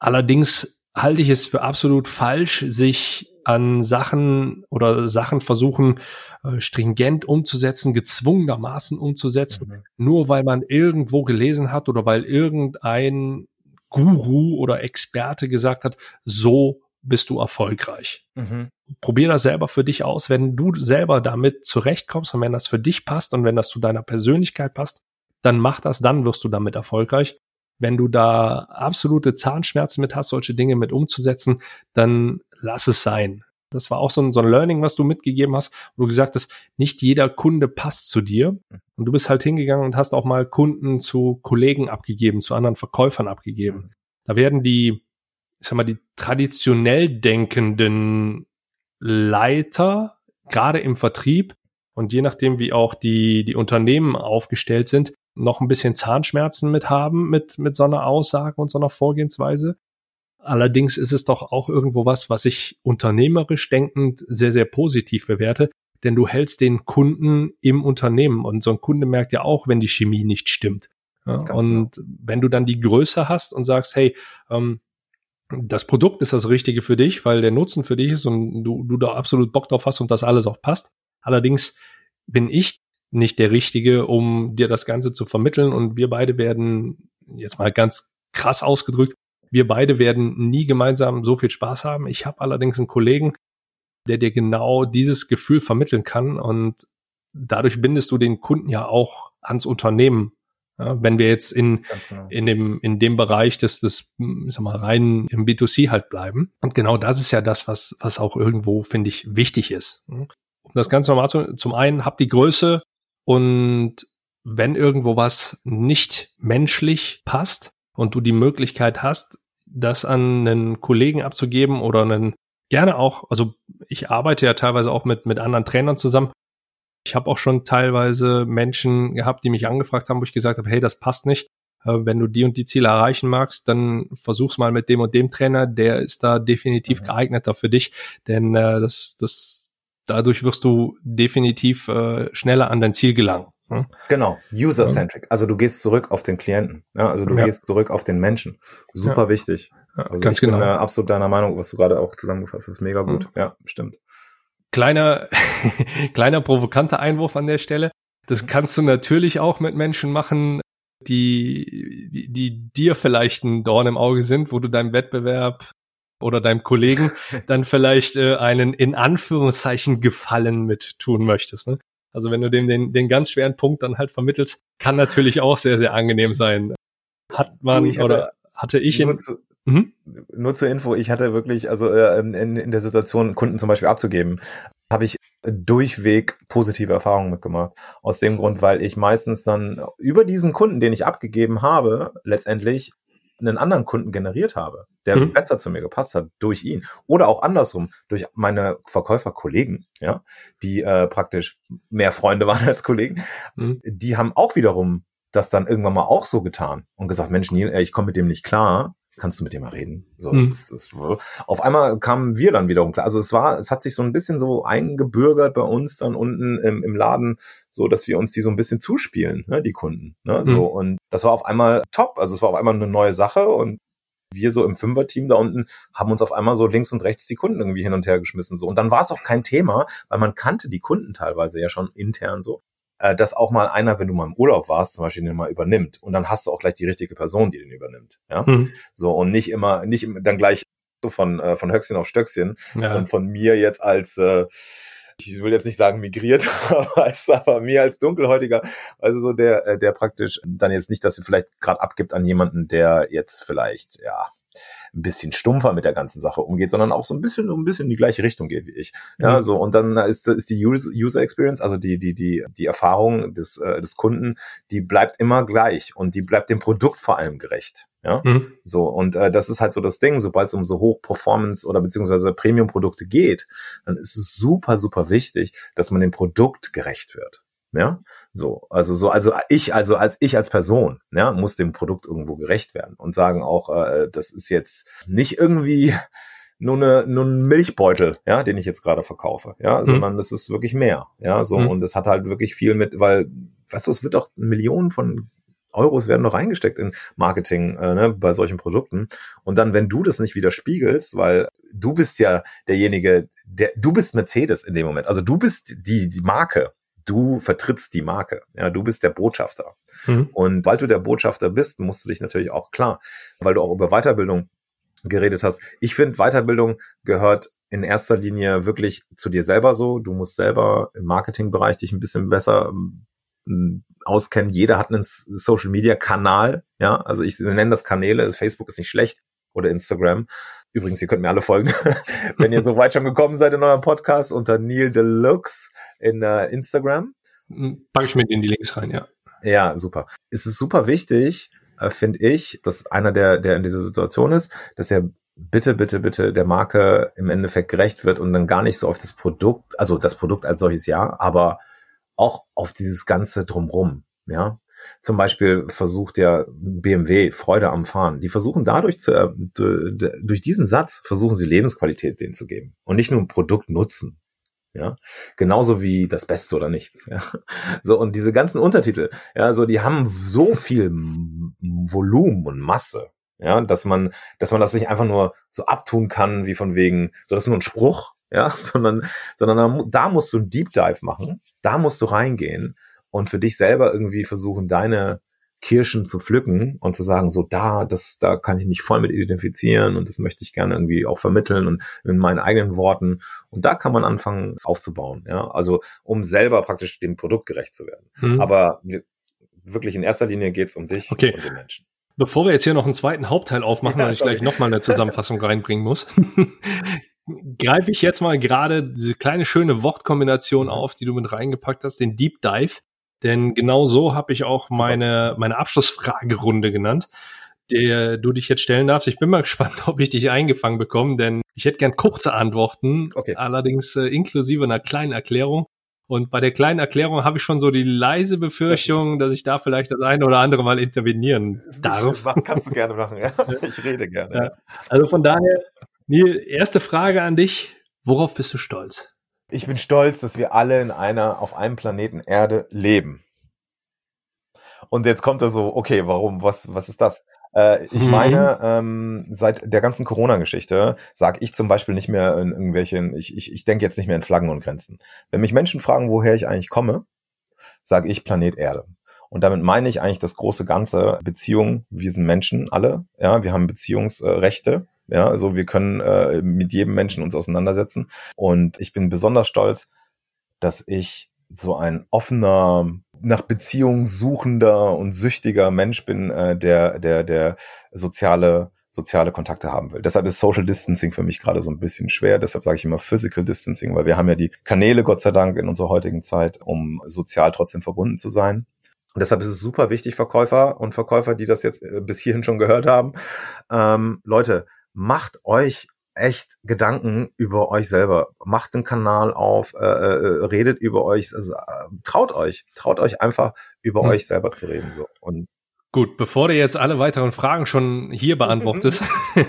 Allerdings halte ich es für absolut falsch, sich an Sachen oder Sachen versuchen, äh, stringent umzusetzen, gezwungenermaßen umzusetzen, mhm. nur weil man irgendwo gelesen hat oder weil irgendein Guru oder Experte gesagt hat, so bist du erfolgreich. Mhm. Probier das selber für dich aus. Wenn du selber damit zurechtkommst und wenn das für dich passt und wenn das zu deiner Persönlichkeit passt, dann mach das, dann wirst du damit erfolgreich. Wenn du da absolute Zahnschmerzen mit hast, solche Dinge mit umzusetzen, dann lass es sein. Das war auch so ein, so ein Learning, was du mitgegeben hast, wo du gesagt hast, nicht jeder Kunde passt zu dir. Und du bist halt hingegangen und hast auch mal Kunden zu Kollegen abgegeben, zu anderen Verkäufern abgegeben. Da werden die ich sag mal, die traditionell denkenden Leiter, gerade im Vertrieb und je nachdem, wie auch die, die Unternehmen aufgestellt sind, noch ein bisschen Zahnschmerzen mit haben mit, mit so einer Aussage und so einer Vorgehensweise. Allerdings ist es doch auch irgendwo was, was ich unternehmerisch denkend sehr, sehr positiv bewerte, denn du hältst den Kunden im Unternehmen und so ein Kunde merkt ja auch, wenn die Chemie nicht stimmt. Ja, und genau. wenn du dann die Größe hast und sagst, hey, ähm, das Produkt ist das Richtige für dich, weil der Nutzen für dich ist und du, du da absolut Bock drauf hast und das alles auch passt. Allerdings bin ich nicht der Richtige, um dir das Ganze zu vermitteln und wir beide werden, jetzt mal ganz krass ausgedrückt, wir beide werden nie gemeinsam so viel Spaß haben. Ich habe allerdings einen Kollegen, der dir genau dieses Gefühl vermitteln kann und dadurch bindest du den Kunden ja auch ans Unternehmen ja, wenn wir jetzt in, genau. in dem, in dem Bereich des, des, ich sag mal, rein im B2C halt bleiben. Und genau das ist ja das, was, was auch irgendwo, finde ich, wichtig ist. Um das Ganze nochmal zu, zum einen, habt die Größe und wenn irgendwo was nicht menschlich passt und du die Möglichkeit hast, das an einen Kollegen abzugeben oder einen, gerne auch, also ich arbeite ja teilweise auch mit, mit anderen Trainern zusammen, Ich habe auch schon teilweise Menschen gehabt, die mich angefragt haben, wo ich gesagt habe, hey, das passt nicht. Äh, wenn du die und die Ziele erreichen magst, dann versuch's mal mit dem und dem Trainer, der ist da definitiv mhm. geeigneter für dich, denn äh, das, das, dadurch wirst du definitiv äh, schneller an dein Ziel gelangen. Hm? Genau, user-centric. Also du gehst zurück auf den Klienten. Ja, also du ja. gehst zurück auf den Menschen. Super ja. wichtig. Also Ganz ich genau. bin äh, absolut deiner Meinung, was du gerade auch zusammengefasst hast. Mega gut. Mhm. Ja, stimmt. Kleiner, kleiner provokanter Einwurf an der Stelle. Das kannst du natürlich auch mit Menschen machen, die, die, die dir vielleicht ein Dorn im Auge sind, wo du deinem Wettbewerb oder deinem Kollegen dann vielleicht äh, einen in Anführungszeichen Gefallen mit tun möchtest. Ne? Also wenn du dem den, den ganz schweren Punkt dann halt vermittelst, kann natürlich auch sehr, sehr angenehm sein. Hat man du, hatte, oder hatte ich in, mhm. nur zur Info, ich hatte wirklich, also äh, in, in der Situation, Kunden zum Beispiel abzugeben, habe ich durchweg positive Erfahrungen mitgemacht. Aus dem Grund, weil ich meistens dann über diesen Kunden, den ich abgegeben habe, letztendlich einen anderen Kunden generiert habe, der mhm. besser zu mir gepasst hat durch ihn. Oder auch andersrum, durch meine Verkäuferkollegen, ja, die äh, praktisch mehr Freunde waren als Kollegen, mhm. die haben auch wiederum das dann irgendwann mal auch so getan und gesagt, Mensch, Neil, ich komme mit dem nicht klar, kannst du mit dem mal reden? So, mhm. es, es, auf einmal kamen wir dann wiederum klar. Also es war, es hat sich so ein bisschen so eingebürgert bei uns dann unten im, im Laden, so dass wir uns die so ein bisschen zuspielen, ne, die Kunden. Ne, so mhm. und das war auf einmal top. Also es war auf einmal eine neue Sache und wir so im Fünfer-Team da unten haben uns auf einmal so links und rechts die Kunden irgendwie hin und her geschmissen so und dann war es auch kein Thema, weil man kannte die Kunden teilweise ja schon intern so äh, dass auch mal einer, wenn du mal im Urlaub warst, zum Beispiel den mal übernimmt und dann hast du auch gleich die richtige Person, die den übernimmt. Ja, mhm. so und nicht immer, nicht dann gleich so von äh, von Höchstchen auf Stöckchen ja. und von mir jetzt als äh, ich will jetzt nicht sagen migriert, aber aber mir als dunkelhäutiger, also so der, äh, der praktisch dann jetzt nicht, dass sie vielleicht gerade abgibt an jemanden, der jetzt vielleicht, ja, ein bisschen stumpfer mit der ganzen Sache umgeht, sondern auch so ein bisschen, so ein bisschen in die gleiche Richtung geht wie ich. Ja, mhm. so und dann ist, ist die User Experience, also die die die die Erfahrung des äh, des Kunden, die bleibt immer gleich und die bleibt dem Produkt vor allem gerecht. Ja, mhm. so und äh, das ist halt so das Ding. Sobald es um so Hoch-Performance oder beziehungsweise Premium-Produkte geht, dann ist es super super wichtig, dass man dem Produkt gerecht wird. Ja, so, also so, also ich, also als ich als Person, ja, muss dem Produkt irgendwo gerecht werden und sagen auch, äh, das ist jetzt nicht irgendwie nur eine, nur ein Milchbeutel, ja, den ich jetzt gerade verkaufe, ja, mhm. sondern das ist wirklich mehr, ja, so mhm. und es hat halt wirklich viel mit, weil, weißt du, es wird doch Millionen von Euros werden noch reingesteckt in Marketing äh, ne, bei solchen Produkten. Und dann, wenn du das nicht widerspiegelst, weil du bist ja derjenige, der du bist Mercedes in dem Moment. Also du bist die die Marke, du vertrittst die Marke. Ja, du bist der Botschafter. Mhm. Und weil du der Botschafter bist, musst du dich natürlich auch klar, weil du auch über Weiterbildung geredet hast. Ich finde, Weiterbildung gehört in erster Linie wirklich zu dir selber so. Du musst selber im Marketingbereich dich ein bisschen besser ähm, auskennen. Jeder hat einen Social Media Kanal. Ja, also ich nenne das Kanäle. Facebook ist nicht schlecht oder Instagram. Übrigens, ihr könnt mir alle folgen, wenn ihr so weit schon gekommen seid in eurem Podcast unter Neil Deluxe in uh, Instagram. Hm, Packe ich mit in die Links rein, ja. Ja, super. Es ist super wichtig, äh, finde ich, dass einer, der, der in dieser Situation ist, dass er bitte, bitte, bitte der Marke im Endeffekt gerecht wird und dann gar nicht so auf das Produkt, also das Produkt als solches ja, aber auch auf dieses ganze drumrum, ja. Zum Beispiel versucht ja BMW Freude am Fahren. Die versuchen dadurch zu, äh, durch diesen Satz versuchen sie Lebensqualität denen zu geben und nicht nur ein Produkt nutzen. Ja, genauso wie das Beste oder nichts. Ja, so und diese ganzen Untertitel, ja, so die haben so viel Volumen und Masse, ja, dass man, dass man das nicht einfach nur so abtun kann, wie von wegen, so das ist nur ein Spruch, ja, sondern, sondern da musst du ein Deep Dive machen, da musst du reingehen und für dich selber irgendwie versuchen, deine Kirschen zu pflücken und zu sagen, so da, das, da kann ich mich voll mit identifizieren und das möchte ich gerne irgendwie auch vermitteln und in meinen eigenen Worten. Und da kann man anfangen aufzubauen, ja. Also um selber praktisch dem Produkt gerecht zu werden. Mhm. Aber wirklich in erster Linie geht's um dich okay. und den Menschen. Bevor wir jetzt hier noch einen zweiten Hauptteil aufmachen, ja, weil ich gleich nochmal eine Zusammenfassung reinbringen muss, greife ich jetzt mal gerade diese kleine schöne Wortkombination mhm. auf, die du mit reingepackt hast, den Deep Dive. Denn genau so habe ich auch meine, meine Abschlussfragerunde genannt, der du dich jetzt stellen darfst. Ich bin mal gespannt, ob ich dich eingefangen bekomme, denn ich hätte gern kurze Antworten, okay. allerdings äh, inklusive einer kleinen Erklärung. Und bei der kleinen Erklärung habe ich schon so die leise Befürchtung, dass ich da vielleicht das eine oder andere Mal intervenieren darf. Machen, kannst du gerne machen, ja. Ich rede gerne. Ja. Also von daher, Neil, erste Frage an dich. Worauf bist du stolz? Ich bin stolz, dass wir alle in einer, auf einem Planeten Erde leben. Und jetzt kommt er so, okay, warum, was, was ist das? Äh, ich mhm. meine, ähm, seit der ganzen Corona-Geschichte sage ich zum Beispiel nicht mehr in irgendwelchen, ich, ich, ich denke jetzt nicht mehr in Flaggen und Grenzen. Wenn mich Menschen fragen, woher ich eigentlich komme, sage ich Planet Erde. Und damit meine ich eigentlich das große Ganze Beziehung. Wir sind Menschen alle, ja, wir haben Beziehungsrechte. Ja, also wir können äh, mit jedem Menschen uns auseinandersetzen. Und ich bin besonders stolz, dass ich so ein offener, nach Beziehung suchender und süchtiger Mensch bin, äh, der, der, der soziale soziale Kontakte haben will. Deshalb ist Social Distancing für mich gerade so ein bisschen schwer. Deshalb sage ich immer Physical Distancing, weil wir haben ja die Kanäle, Gott sei Dank, in unserer heutigen Zeit, um sozial trotzdem verbunden zu sein. Und deshalb ist es super wichtig, Verkäufer und Verkäufer, die das jetzt äh, bis hierhin schon gehört haben, ähm, Leute, macht euch echt Gedanken über euch selber. Macht einen Kanal auf, äh, äh, redet über euch, also, äh, traut euch, traut euch einfach über hm. euch selber zu reden. So. Und Gut, bevor du jetzt alle weiteren Fragen schon hier beantwortest,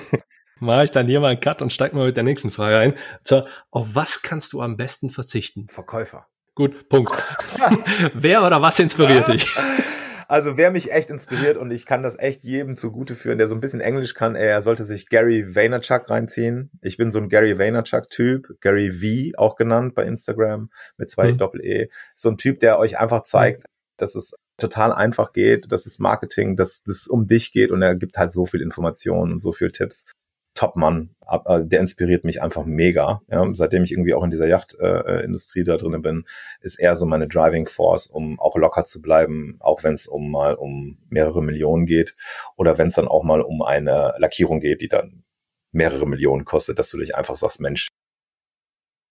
mache ich dann hier mal einen Cut und steig mal mit der nächsten Frage ein. So, auf was kannst du am besten verzichten? Verkäufer. Gut, Punkt. Wer oder was inspiriert dich? Also wer mich echt inspiriert und ich kann das echt jedem zugute führen, der so ein bisschen Englisch kann, er sollte sich Gary Vaynerchuk reinziehen. Ich bin so ein Gary Vaynerchuk-Typ, Gary V auch genannt bei Instagram mit zwei mhm. Doppel-E. So ein Typ, der euch einfach zeigt, dass es total einfach geht, dass es Marketing, dass das um dich geht und er gibt halt so viel Informationen und so viel Tipps. Top-Mann, äh, der inspiriert mich einfach mega. Ja, seitdem ich irgendwie auch in dieser Yachtindustrie äh, da drin bin, ist er so meine Driving Force, um auch locker zu bleiben, auch wenn es um mal um mehrere Millionen geht oder wenn es dann auch mal um eine Lackierung geht, die dann mehrere Millionen kostet, dass du dich einfach sagst, Mensch,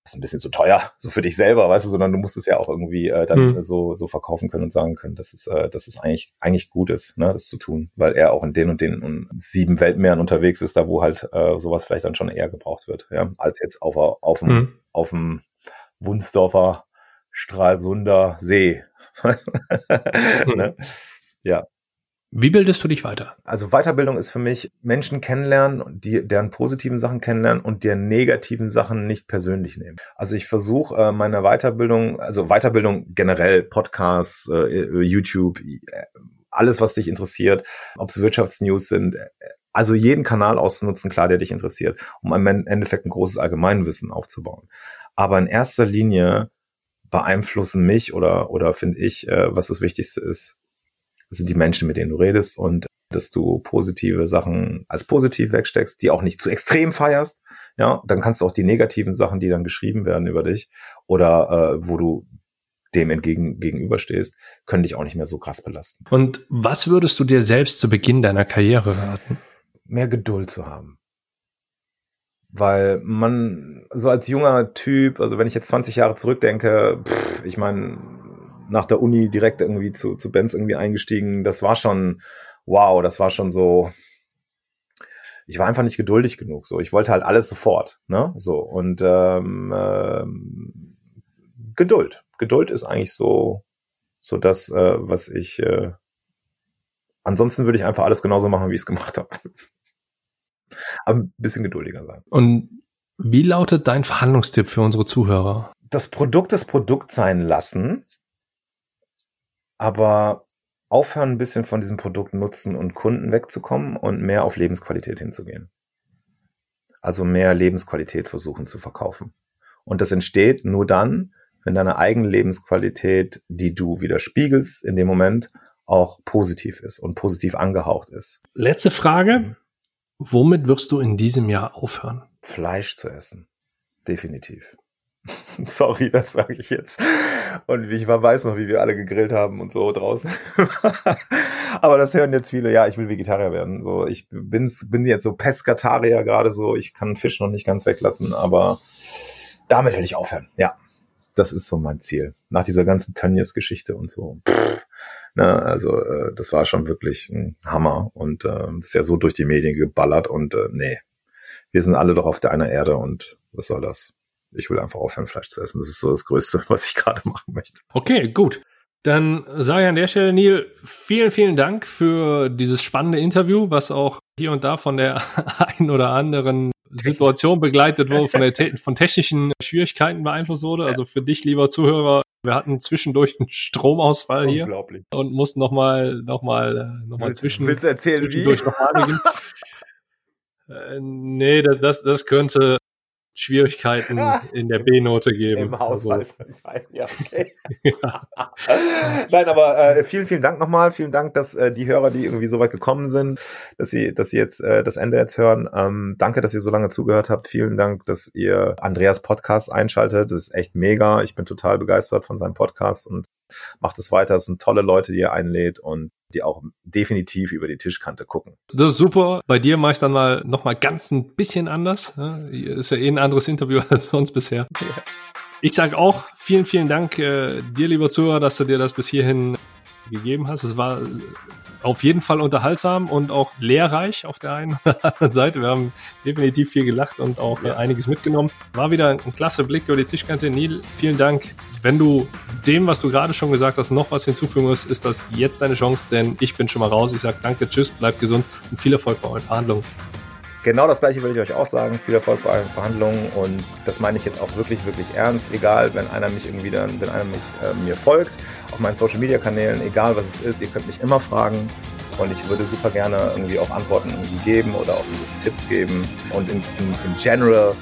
ist ein bisschen zu teuer, so für dich selber, weißt du, sondern du musst es ja auch irgendwie äh, dann mhm. so so verkaufen können und sagen können, dass es äh, dass es eigentlich eigentlich gut ist, ne, das zu tun, weil er auch in den und den und sieben Weltmeeren unterwegs ist, da wo halt äh, sowas vielleicht dann schon eher gebraucht wird, ja, als jetzt auf auf dem mhm. auf dem Wunsdorfer Stralsunder See. ne? Ja, wie bildest du dich weiter? Also Weiterbildung ist für mich Menschen kennenlernen, die deren positiven Sachen kennenlernen und deren negativen Sachen nicht persönlich nehmen. Also ich versuche äh, meine Weiterbildung, also Weiterbildung generell, Podcasts, äh, YouTube, äh, alles, was dich interessiert, ob es Wirtschaftsnews sind, also jeden Kanal auszunutzen, klar, der dich interessiert, um im Endeffekt ein großes Allgemeinwissen aufzubauen. Aber in erster Linie beeinflussen mich oder, oder finde ich, was das Wichtigste ist, das sind die Menschen, mit denen du redest und dass du positive Sachen als positiv wegsteckst, die auch nicht zu extrem feierst. Ja, dann kannst du auch die negativen Sachen, die dann geschrieben werden über dich oder äh, wo du dem entgegen gegenüberstehst, können dich auch nicht mehr so krass belasten. Und was würdest du dir selbst zu Beginn deiner Karriere raten? Mehr Geduld zu haben. Weil man so als junger Typ, also wenn ich jetzt 20 Jahre zurückdenke, pff, ich meine, nach der Uni direkt irgendwie zu, zu Benz irgendwie eingestiegen. Das war schon, wow, das war schon so, ich war einfach nicht geduldig genug. So, ich wollte halt alles sofort, ne? So und ähm, ähm, Geduld. Geduld ist eigentlich so, so das, äh, was ich. Äh, ansonsten würde ich einfach alles genauso machen, wie ich es gemacht habe. Aber ein bisschen geduldiger sein. Und wie lautet dein Verhandlungstipp für unsere Zuhörer? Das Produkt das Produkt sein lassen aber aufhören, ein bisschen von diesem Produkt nutzen und Kunden wegzukommen und mehr auf Lebensqualität hinzugehen. Also mehr Lebensqualität versuchen zu verkaufen. Und das entsteht nur dann, wenn deine eigene Lebensqualität, die du widerspiegelst in dem Moment, auch positiv ist und positiv angehaucht ist. Letzte Frage. Mhm. Womit wirst du in diesem Jahr aufhören? Fleisch zu essen. Definitiv. Sorry, das sage ich jetzt. Und ich weiß noch, wie wir alle gegrillt haben und so draußen. Aber das hören jetzt viele, ja, ich will Vegetarier werden. So, ich bin, bin jetzt so Pescatarier gerade so. Ich kann Fisch noch nicht ganz weglassen, aber damit will ich aufhören. Ja, das ist so mein Ziel. Nach dieser ganzen Tönnies-Geschichte und so. Ne, also, äh, das war schon wirklich ein Hammer und äh, ist ja so durch die Medien geballert und äh, nee, wir sind alle doch auf der einer Erde und was soll das? Ich will einfach aufhören, Fleisch zu essen. Das ist so das Größte, was ich gerade machen möchte. Okay, gut. Dann sage ich an der Stelle, Neil, vielen, vielen Dank für dieses spannende Interview, was auch hier und da von der einen oder anderen Situation begleitet wurde, von, der von technischen Schwierigkeiten beeinflusst wurde. Also für dich, lieber Zuhörer, wir hatten zwischendurch einen Stromausfall hier und mussten nochmal noch mal, noch mal zwischen, Willst du erzählen, zwischendurch nochmal beginnen. äh, nee, das, das, das könnte Schwierigkeiten in der B-Note geben. Im Haushalt. Also, ja, okay. Nein, aber äh, vielen, vielen Dank nochmal. Vielen Dank, dass äh, die Hörer, die irgendwie so weit gekommen sind, dass sie, dass sie jetzt äh, das Ende jetzt hören. Ähm, danke, dass ihr so lange zugehört habt. Vielen Dank, dass ihr Andreas Podcast einschaltet. Das ist echt mega. Ich bin total begeistert von seinem Podcast und macht es weiter. Es sind tolle Leute, die ihr einlädt und die auch definitiv über die Tischkante gucken. Das ist super. Bei dir mache ich dann mal noch mal ganz ein bisschen anders. Ist ja eh ein anderes Interview als sonst bisher. Ich sage auch vielen, vielen Dank äh, dir, lieber Zuhörer, dass du dir das bis hierhin gegeben hast. Es war auf jeden Fall unterhaltsam und auch lehrreich auf der einen oder anderen Seite. Wir haben definitiv viel gelacht und auch ja. einiges mitgenommen. War wieder ein klasse Blick über die Tischkante. Neil, vielen Dank. Wenn du dem, was du gerade schon gesagt hast, noch was hinzufügen musst, ist das jetzt deine Chance, denn ich bin schon mal raus. Ich sage danke, tschüss, bleib gesund und viel Erfolg bei euren Verhandlungen. Genau das gleiche will ich euch auch sagen. Viel Erfolg bei euren Verhandlungen und das meine ich jetzt auch wirklich, wirklich ernst. Egal, wenn einer mich irgendwie dann, wenn einer mich äh, mir folgt, auf meinen Social Media Kanälen, egal was es ist, ihr könnt mich immer fragen und ich würde super gerne irgendwie auch Antworten irgendwie geben oder auch Tipps geben und in, in, in general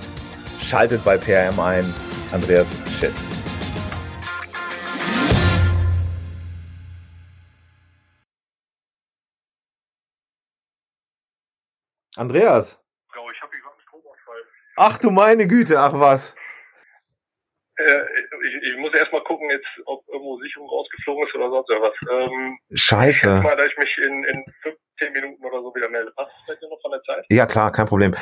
schaltet bei PRM ein. Andreas ist shit. Andreas. Ja, ich habe hier gerade einen Stromausfall. Ach du meine Güte, ach was. Äh, ich, ich muss erst mal gucken, jetzt, ob irgendwo Sicherung rausgeflogen ist oder sonst irgendwas. Ähm, Scheiße. Ich mal, da ich mich in, in 15 Minuten oder so wieder melde. Passt das noch von der Zeit? Ja, klar, kein Problem.